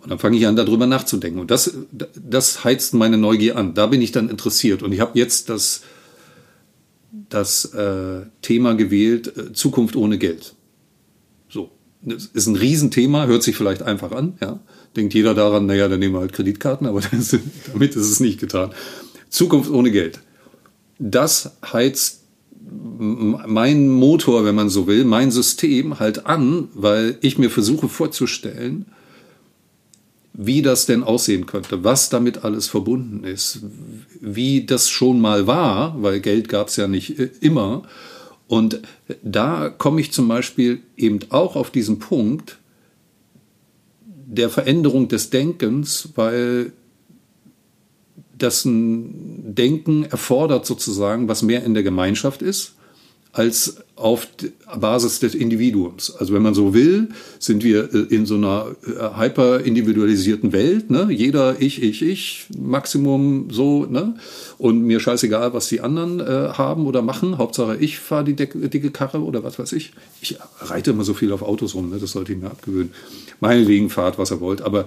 Und dann fange ich an, darüber nachzudenken. Und das, das heizt meine Neugier an. Da bin ich dann interessiert. Und ich habe jetzt das das äh, Thema gewählt, äh, Zukunft ohne Geld. So. Das ist ein Riesenthema, hört sich vielleicht einfach an, ja. Denkt jeder daran, naja, dann nehmen wir halt Kreditkarten, aber das, damit ist es nicht getan. Zukunft ohne Geld. Das heizt mein Motor, wenn man so will, mein System halt an, weil ich mir versuche vorzustellen, wie das denn aussehen könnte, was damit alles verbunden ist, wie das schon mal war, weil Geld gab es ja nicht äh, immer. Und da komme ich zum Beispiel eben auch auf diesen Punkt der Veränderung des Denkens, weil das ein Denken erfordert sozusagen, was mehr in der Gemeinschaft ist als auf Basis des Individuums. Also wenn man so will, sind wir äh, in so einer äh, hyper individualisierten Welt. Ne? Jeder ich, ich, ich, Maximum so. Ne? Und mir scheißegal, was die anderen äh, haben oder machen. Hauptsache ich fahre die dicke Karre oder was weiß ich. Ich reite immer so viel auf Autos rum, ne? das sollte ich mir abgewöhnen. Meinetwegen fahrt, was ihr wollt. Aber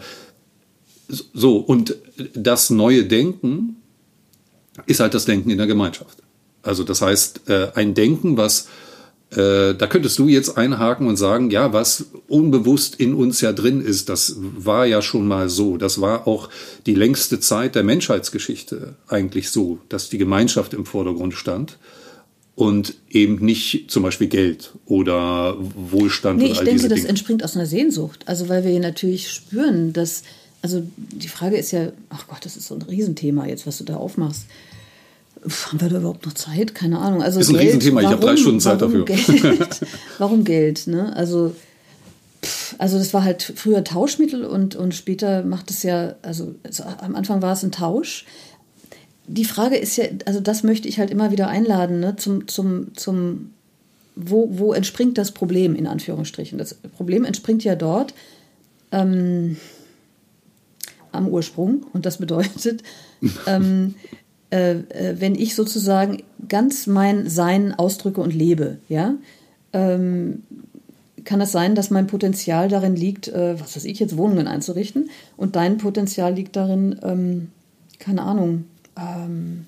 so, und das neue Denken ist halt das Denken in der Gemeinschaft. Also das heißt, äh, ein Denken, was Äh, da könntest du jetzt einhaken und sagen, ja, was unbewusst in uns ja drin ist, das war ja schon mal so. Das war auch die längste Zeit der Menschheitsgeschichte eigentlich so, dass die Gemeinschaft im Vordergrund stand und eben nicht zum Beispiel Geld oder Wohlstand. Nee, ich denke, das Dinge. entspringt aus einer Sehnsucht. Also weil wir natürlich spüren, dass, also die Frage ist ja, ach Gott, das ist so ein Riesenthema jetzt, was du da aufmachst. Pff, haben wir da überhaupt noch Zeit? Keine Ahnung. Also Ist ein Riesenthema, ich habe drei Stunden Zeit warum dafür. Geld? warum Geld? Ne? Also, pff, also das war halt früher Tauschmittel und, und später macht es ja, also es, am Anfang war es ein Tausch. Die Frage ist ja, also das möchte ich halt immer wieder einladen, ne? zum, zum, zum wo, wo entspringt das Problem in Anführungsstrichen? Das Problem entspringt ja dort ähm, am Ursprung und das bedeutet, ähm, äh, äh, wenn ich sozusagen ganz mein Sein ausdrücke und lebe, ja, ähm, kann es sein, dass mein Potenzial darin liegt, äh, was weiß ich jetzt, Wohnungen einzurichten und dein Potenzial liegt darin, ähm, keine Ahnung, ähm,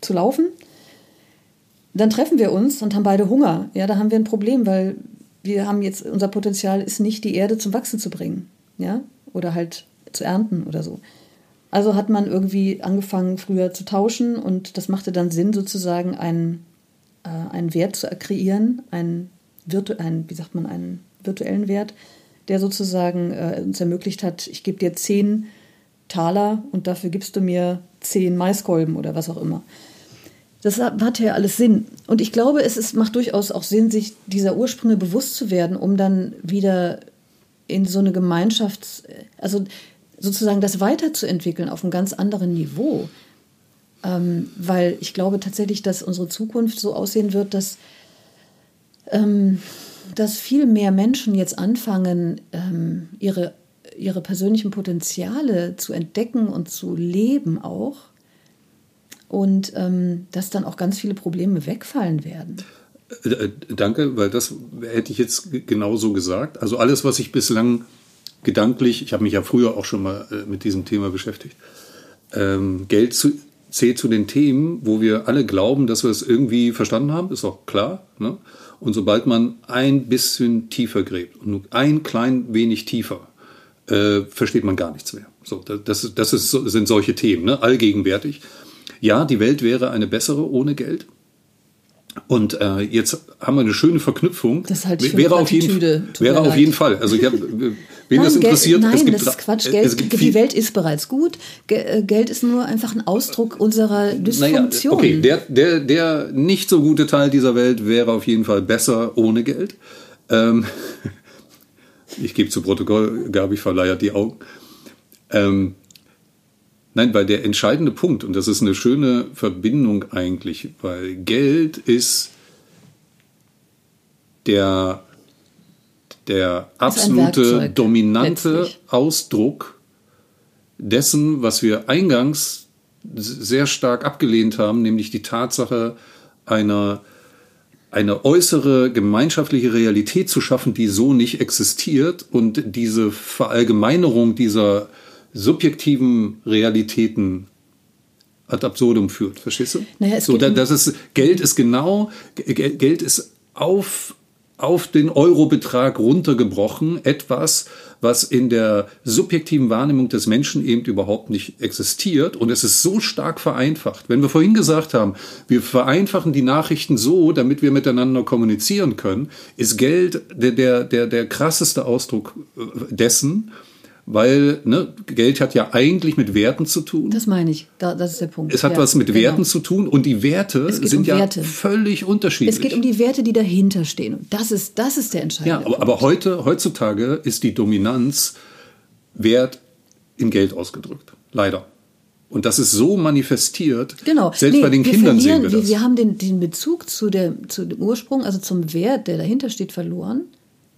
zu laufen? Dann treffen wir uns und haben beide Hunger. Ja, da haben wir ein Problem, weil wir haben jetzt, unser Potenzial ist nicht, die Erde zum Wachsen zu bringen. Ja, oder halt zu ernten oder so. Also hat man irgendwie angefangen, früher zu tauschen und das machte dann Sinn, sozusagen einen, äh, einen Wert zu kreieren, einen, virtu einen, wie sagt man, einen virtuellen Wert, der sozusagen äh, uns ermöglicht hat, ich gebe dir zehn Taler und dafür gibst du mir zehn Maiskolben oder was auch immer. Das hat ja alles Sinn. Und ich glaube, es ist, macht durchaus auch Sinn, sich dieser Ursprünge bewusst zu werden, um dann wieder in so eine Gemeinschaft, also sozusagen das weiterzuentwickeln auf einem ganz anderen Niveau. Ähm, weil ich glaube tatsächlich, dass unsere Zukunft so aussehen wird, dass, ähm, dass viel mehr Menschen jetzt anfangen, ähm, ihre, ihre persönlichen Potenziale zu entdecken und zu leben auch. Und ähm, dass dann auch ganz viele Probleme wegfallen werden. Äh, Danke, weil das hätte ich jetzt genauso gesagt. Also alles, was ich bislang gedanklich, ich habe mich ja früher auch schon mal äh, mit diesem Thema beschäftigt, ähm, Geld zu, zählt zu den Themen, wo wir alle glauben, dass wir es irgendwie verstanden haben, ist auch klar. Ne? Und sobald man ein bisschen tiefer gräbt und nur ein klein wenig tiefer, äh, versteht man gar nichts mehr. So, das, das, ist, sind solche Themen, ne? allgegenwärtig. Ja, die Welt wäre eine bessere ohne Geld. Und äh, jetzt haben wir eine schöne Verknüpfung. Das halte ich für wäre eine auf jeden, wäre auf leid. jeden Fall. Also ich hab, wen das Geld- interessiert, nein, es gibt das ist Quatsch. Geld, es gibt die Welt ist bereits gut. Äh, Geld ist nur einfach ein Ausdruck unserer Naja, Dysfunktion. okay, der, der, der nicht so gute Teil dieser Welt wäre auf jeden Fall besser ohne Geld. Ähm, ich gebe zu Protokoll, Gabi verleiert die Augen. Ähm, nein, weil der entscheidende Punkt, und das ist eine schöne Verbindung eigentlich, weil Geld ist der, der absolute dominante letztlich. Ausdruck dessen, was wir eingangs sehr stark abgelehnt haben, nämlich die Tatsache einer eine äußere gemeinschaftliche Realität zu schaffen, die so nicht existiert und diese Verallgemeinerung dieser subjektiven Realitäten ad absurdum führt. Verstehst du? Naja, so, da, das ist, Geld ist genau, Geld ist auf, auf den Eurobetrag runtergebrochen, etwas, was in der subjektiven Wahrnehmung des Menschen eben überhaupt nicht existiert. Und es ist so stark vereinfacht. Wenn wir vorhin gesagt haben, wir vereinfachen die Nachrichten so, damit wir miteinander kommunizieren können, ist Geld der, der, der, der krasseste Ausdruck äh, dessen, weil ne, Geld hat ja eigentlich mit Werten zu tun. das meine ich. Da, das ist der Punkt. Es hat Ja, was mit genau. Werten zu tun und die Werte sind um ja Werte. völlig unterschiedlich. Es geht um die Werte, die dahinter stehen. Und das ist, das ist der entscheidende ja, aber, Punkt. aber heute, heutzutage ist die Dominanz Wert in Geld ausgedrückt. Leider. Und das ist so manifestiert. Genau. Selbst Nee, bei den Kindern sehen wir das. Wir, wir haben den, den Bezug zu, der, zu dem Ursprung, also zum Wert, der dahinter steht, verloren.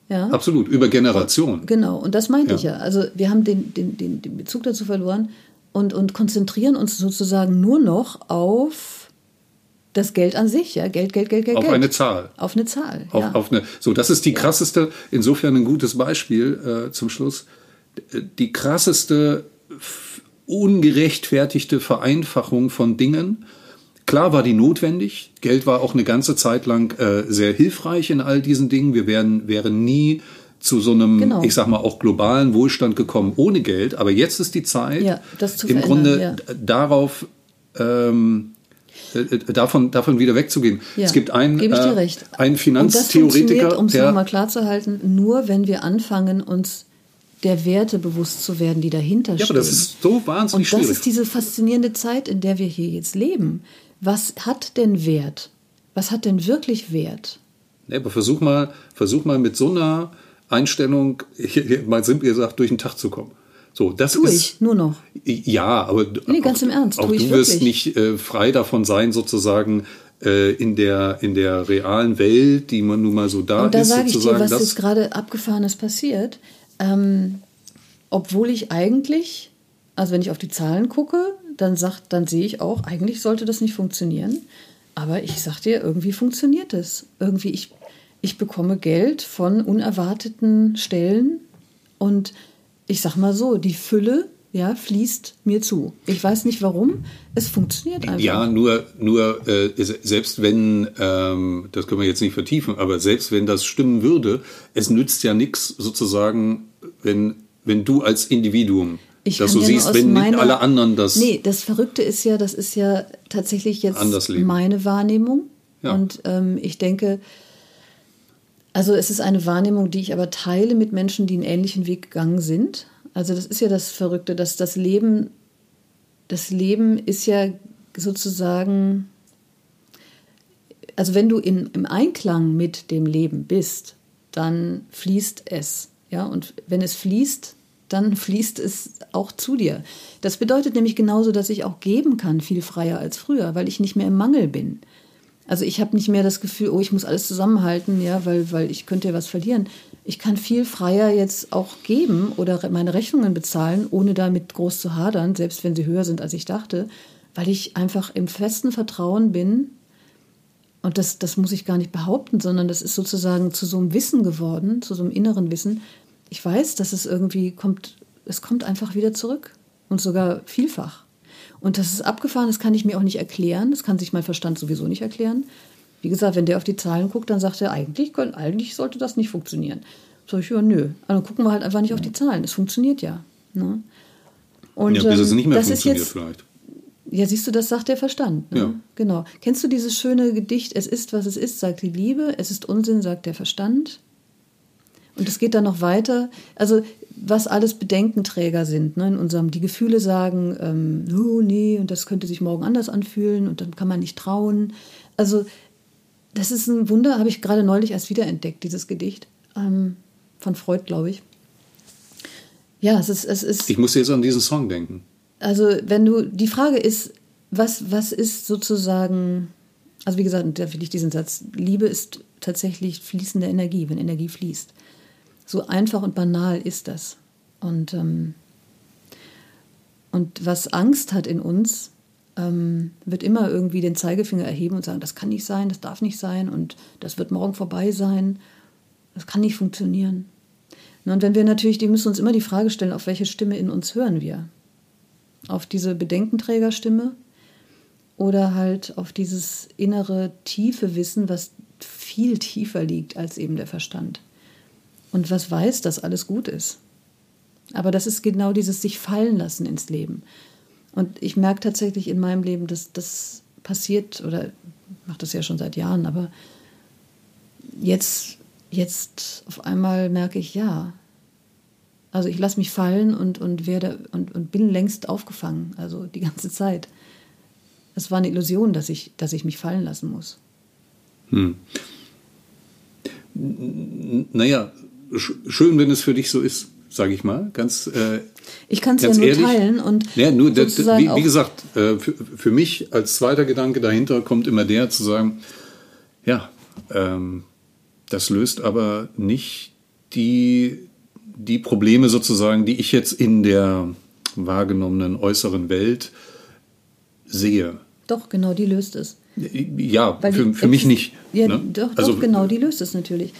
Ja. Absolut, über Generationen. Genau, und das meinte Ja. ich ja. Also wir haben den, den, den, den Bezug dazu verloren und, und konzentrieren uns sozusagen nur noch auf das Geld an sich, ja. Geld, Geld, Geld, Geld. Auf Geld. eine Zahl. Auf eine Zahl. Auf, ja. auf eine, so, das ist die krasseste, insofern ein gutes Beispiel äh, zum Schluss. Die krasseste, ungerechtfertigte Vereinfachung von Dingen Klar war die notwendig. Geld war auch eine ganze Zeit lang äh, sehr hilfreich in all diesen Dingen. Wir wären, wären nie zu so einem, Genau. ich sag mal, auch globalen Wohlstand gekommen ohne Geld. Aber jetzt ist die Zeit, Ja, im Grunde ja. darauf ähm, äh, davon, davon wieder wegzugehen. Ja, Es gibt einen, gebe ich dir äh, einen Finanztheoretiker, um es nochmal klar zu halten, nur wenn wir anfangen, uns der Werte bewusst zu werden, die dahinter ja, stehen. aber das ist so wahnsinnig Und das schwierig. ist diese faszinierende Zeit, in der wir hier jetzt leben. Was hat denn Wert? Was hat denn wirklich Wert? Nee, aber versuch mal, versuch mal mit so einer Einstellung, mal simpel gesagt, durch den Tag zu kommen. So, das Tue ist ich, nur noch. ja, aber Nee, ganz auch, im Ernst, auch du wirst wirklich. nicht äh, frei davon sein, sozusagen äh, in der in der realen Welt, die man nun mal so da Und da ist, sage ich dir, was das, jetzt gerade abgefahrenes passiert. Ähm, obwohl ich eigentlich, also wenn ich auf die Zahlen gucke, dann sagt, dann sehe ich auch, eigentlich sollte das nicht funktionieren. Aber ich sag dir, irgendwie funktioniert es. Irgendwie, ich, ich bekomme Geld von unerwarteten Stellen und ich sag mal so, die Fülle ja, fließt mir zu. Ich weiß nicht warum, es funktioniert einfach. Ja, nur, nur äh, se- selbst wenn, ähm, das können wir jetzt nicht vertiefen, aber selbst wenn das stimmen würde, es nützt ja nichts sozusagen, wenn, wenn du als Individuum Ich das kann so ja siehst, wenn nicht meiner- alle anderen das. Nee, das Verrückte ist ja, das ist ja tatsächlich jetzt meine Wahrnehmung. Ja. Und ähm, ich denke, also es ist eine Wahrnehmung, die ich aber teile mit Menschen, die einen ähnlichen Weg gegangen sind. Also das ist ja das Verrückte, dass das Leben, das Leben ist ja sozusagen, also wenn du in, im Einklang mit dem Leben bist, dann fließt es. Ja, und wenn es fließt, dann fließt es auch zu dir. Das bedeutet nämlich genauso, dass ich auch geben kann, viel freier als früher, weil ich nicht mehr im Mangel bin. Also ich habe nicht mehr das Gefühl, oh, ich muss alles zusammenhalten, ja, weil, weil ich könnte ja was verlieren. Ich kann viel freier jetzt auch geben oder meine Rechnungen bezahlen, ohne damit groß zu hadern, selbst wenn sie höher sind, als ich dachte, weil ich einfach im festen Vertrauen bin, und das, das muss ich gar nicht behaupten, sondern das ist sozusagen zu so einem Wissen geworden, zu so einem inneren Wissen. Ich weiß, dass es irgendwie kommt, es kommt einfach wieder zurück und sogar vielfach. Und das ist abgefahren, das kann ich mir auch nicht erklären, das kann sich mein Verstand sowieso nicht erklären. Wie gesagt, wenn der auf die Zahlen guckt, dann sagt er, eigentlich, können, eigentlich sollte das nicht funktionieren. Sag ich, ja, nö. Aber dann gucken wir halt einfach nicht auf die Zahlen. Es funktioniert ja. Ne? Und, ja, bis es ähm, nicht mehr das ist funktioniert jetzt, vielleicht. ja, siehst du, das sagt der Verstand. Ne? Ja. Genau. Kennst du dieses schöne Gedicht, es ist, was es ist, sagt die Liebe, es ist Unsinn, sagt der Verstand? Und es geht dann noch weiter. Also, was alles Bedenkenträger sind ne, in unserem, die Gefühle sagen, ähm, oh nee, und das könnte sich morgen anders anfühlen und dann kann man nicht trauen. Also, das ist ein Wunder, habe ich gerade neulich erst wiederentdeckt, dieses Gedicht. Ähm, von Freud, glaube ich. Ja, es ist, es ist. Ich muss jetzt an diesen Song denken. Also, wenn du, die Frage ist, was, was ist sozusagen, also wie gesagt, da will ich diesen Satz, Liebe ist tatsächlich fließende Energie, wenn Energie fließt. So einfach und banal ist das. Und, ähm, und was Angst hat in uns, ähm, wird immer irgendwie den Zeigefinger erheben und sagen, das kann nicht sein, das darf nicht sein und das wird morgen vorbei sein, das kann nicht funktionieren. Und wenn wir natürlich, die müssen uns immer die Frage stellen, auf welche Stimme in uns hören wir? Auf diese Bedenkenträgerstimme oder halt auf dieses innere tiefe Wissen, was viel tiefer liegt als eben der Verstand und was weiß, dass alles gut ist. Aber das ist genau dieses sich fallen lassen ins Leben. Und ich merke tatsächlich in meinem Leben, dass das passiert, oder mache das ja schon seit Jahren, aber jetzt, jetzt auf einmal merke ich, ja. Also ich lasse mich fallen und, und werde und, und bin längst aufgefangen, also die ganze Zeit. Es war eine Illusion, dass ich, dass ich mich fallen lassen muss. Hm. Naja, schön, wenn es für dich so ist, sage ich mal. Ganz, äh, Ich kann es ja nur ehrlich. teilen und Ja, nur das, wie, wie gesagt, äh, für, für mich als zweiter Gedanke dahinter kommt immer der zu sagen, ja, ähm, das löst aber nicht die, die Probleme sozusagen, die ich jetzt in der wahrgenommenen äußeren Welt sehe. doch genau die löst es. Ja, Weil für, für mich nicht. Ja, ne? doch, also, doch, genau, die löst es natürlich.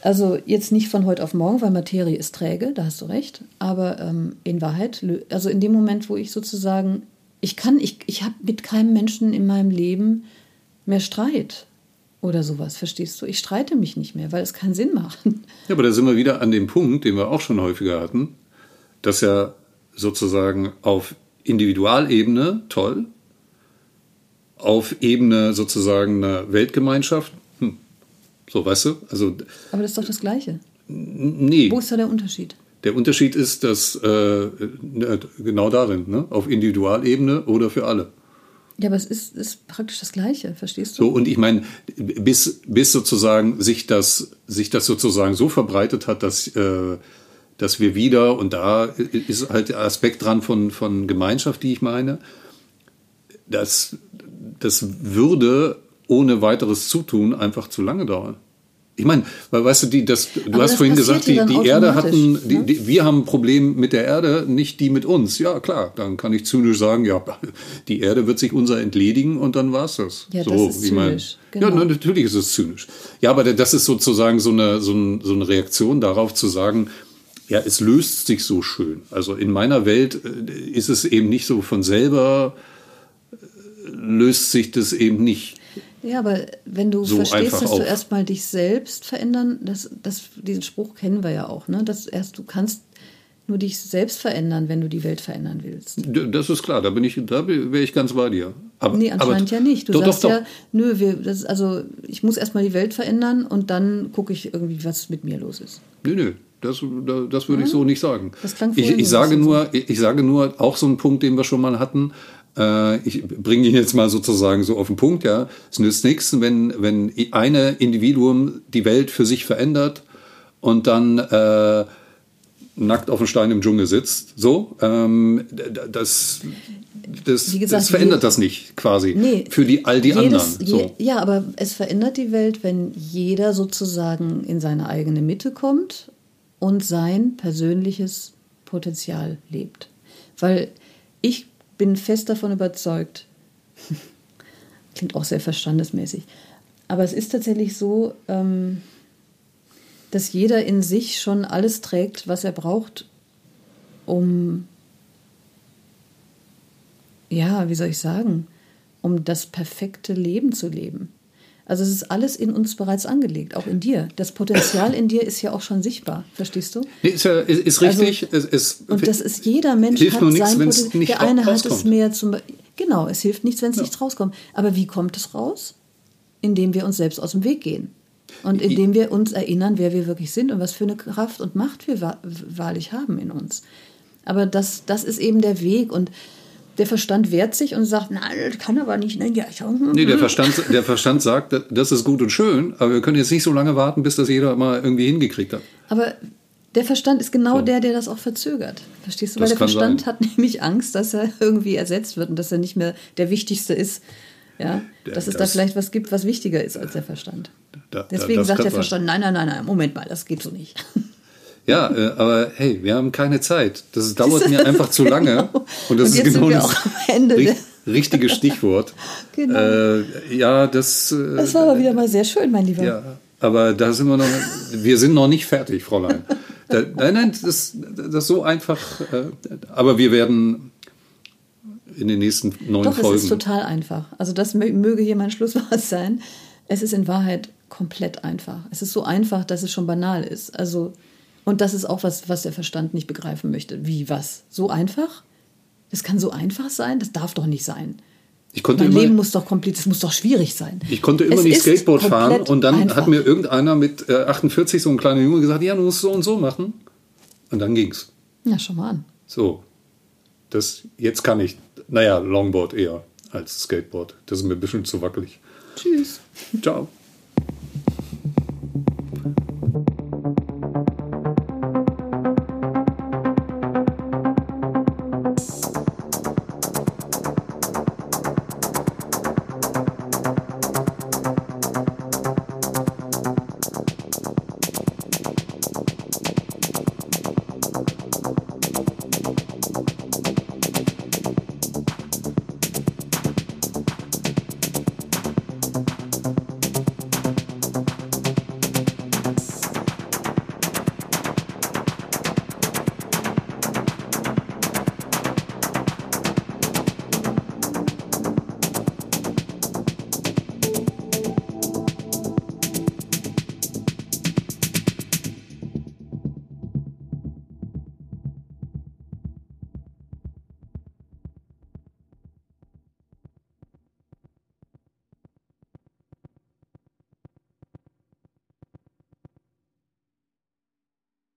Also jetzt nicht von heute auf morgen, weil Materie ist träge, da hast du recht. Aber ähm, in Wahrheit, also in dem Moment, wo ich sozusagen ich kann, ich, ich habe mit keinem Menschen in meinem Leben mehr Streit oder sowas, verstehst du? Ich streite mich nicht mehr, weil es keinen Sinn macht. Ja, aber da sind wir wieder an dem Punkt, den wir auch schon häufiger hatten, dass ja sozusagen auf Individualebene toll, auf Ebene sozusagen einer Weltgemeinschaft, so weißt du, also. Aber das ist doch das Gleiche. Nee. Wo ist da der Unterschied? Der Unterschied ist, dass äh, genau darin, ne? auf Individualebene oder für alle. Ja, aber es ist, ist praktisch das Gleiche, verstehst du? So, und ich meine, bis, bis sozusagen sich das, sich das sozusagen so verbreitet hat, dass, äh, dass wir wieder, und da ist halt der Aspekt dran von, von Gemeinschaft, die ich meine, dass das würde ohne weiteres Zutun einfach zu lange dauern. Ich meine, weil weißt du, die, das, du Aber hast das vorhin gesagt, die, die Erde hatten, ne? die, die, wir haben ein Problem mit der Erde, nicht die mit uns. Ja, klar, dann kann ich zynisch sagen, ja, die Erde wird sich unser entledigen und dann war's das. Ja, so, das ist zynisch. Mein, genau. Ja, natürlich ist es zynisch. Ja, aber das ist sozusagen so eine, so, ein, so eine Reaktion darauf zu sagen, ja, es löst sich so schön. Also in meiner Welt äh, ist es eben nicht so von selber, äh, löst sich das eben nicht. Ja, aber wenn du so verstehst, dass du erstmal dich selbst verändern, das, das, diesen Spruch kennen wir ja auch, ne? Dass erst du kannst nur dich selbst verändern, wenn du die Welt verändern willst. Das ist klar, da bin ich, da wäre ich ganz bei dir. Aber, nee, anscheinend aber, ja nicht. Du doch, sagst doch, doch. ja, nö, wir, das, also ich muss erstmal die Welt verändern und dann gucke ich irgendwie, was mit mir los ist. Nö, nö. Das, das würde ich so nicht sagen. Das klang ich, ich sage nur, ich sage nur auch so einen Punkt, den wir schon mal hatten. Äh, ich bringe ihn jetzt mal sozusagen so auf den Punkt, ja. Es nützt nichts, wenn, wenn eine Individuum die Welt für sich verändert und dann äh, nackt auf dem Stein im Dschungel sitzt. So, ähm, das, das, gesagt, das verändert das nicht quasi nee, für die, all die jedes, anderen. So. Je, ja, aber es verändert die Welt, wenn jeder sozusagen in seine eigene Mitte kommt und sein persönliches Potenzial lebt. Weil ich bin fest davon überzeugt, klingt auch sehr verstandesmäßig, aber es ist tatsächlich so, ähm, dass jeder in sich schon alles trägt, was er braucht, um, ja, wie soll ich sagen, um das perfekte Leben zu leben. Also es ist alles in uns bereits angelegt, auch in dir. Das Potenzial in dir ist ja auch schon sichtbar, verstehst du? Nee, ist, ja, ist, ist richtig. Also, es, es, und das ist jeder Mensch hilft hat nur nichts, sein Potenzial. Der eine hat es mehr zum Genau, es hilft nichts, wenn es ja. nicht rauskommt. Aber wie kommt es raus? Indem wir uns selbst aus dem Weg gehen. Und indem wir uns erinnern, wer wir wirklich sind und was für eine Kraft und Macht wir wahrlich haben in uns. Aber das, das ist eben der Weg. Und der Verstand wehrt sich und sagt, nein, das kann aber nicht. Ne? Ja, ich, nee, der Verstand, der Verstand sagt, das ist gut und schön, aber wir können jetzt nicht so lange warten, bis das jeder mal irgendwie hingekriegt hat. Aber der Verstand ist genau so. der, der das auch verzögert. Verstehst du? Weil der Verstand sein. hat nämlich Angst, dass er irgendwie ersetzt wird und dass er nicht mehr der Wichtigste ist. Ja, der, dass es das, da vielleicht was gibt, was wichtiger ist als der Verstand. Da, Deswegen sagt der Verstand, nein, nein, nein, nein, Moment mal, das geht so nicht. Ja, äh, aber hey, wir haben keine Zeit. Das dauert mir einfach zu lange. Genau. Und das und ist genau das ri richtige Stichwort. genau. Äh, ja, das. Äh, das war aber wieder mal sehr schön, mein Lieber. Ja, aber da sind wir noch. wir sind noch nicht fertig, Fräulein. Da, nein, nein, das, das ist so einfach. Äh, aber wir werden in den nächsten neun Doch, Folgen. Es ist total einfach. Also das möge hier mein Schlusswort sein. Es ist in Wahrheit komplett einfach. Es ist so einfach, dass es schon banal ist. Also und das ist auch was, was der Verstand nicht begreifen möchte. Wie was? So einfach? Das kann so einfach sein? Das darf doch nicht sein. Ich konnte mein immer, Leben muss doch komplett, das muss doch schwierig sein. Ich konnte immer es nicht Skateboard fahren und dann einfach. hat mir irgendeiner mit äh, 48, so ein kleiner Junge, gesagt, ja, du musst so und so machen. Und dann ging's. Ja, schon mal an. So. Das, jetzt kann ich, naja, Longboard eher als Skateboard. Das ist mir ein bisschen zu wackelig. Tschüss. Ciao.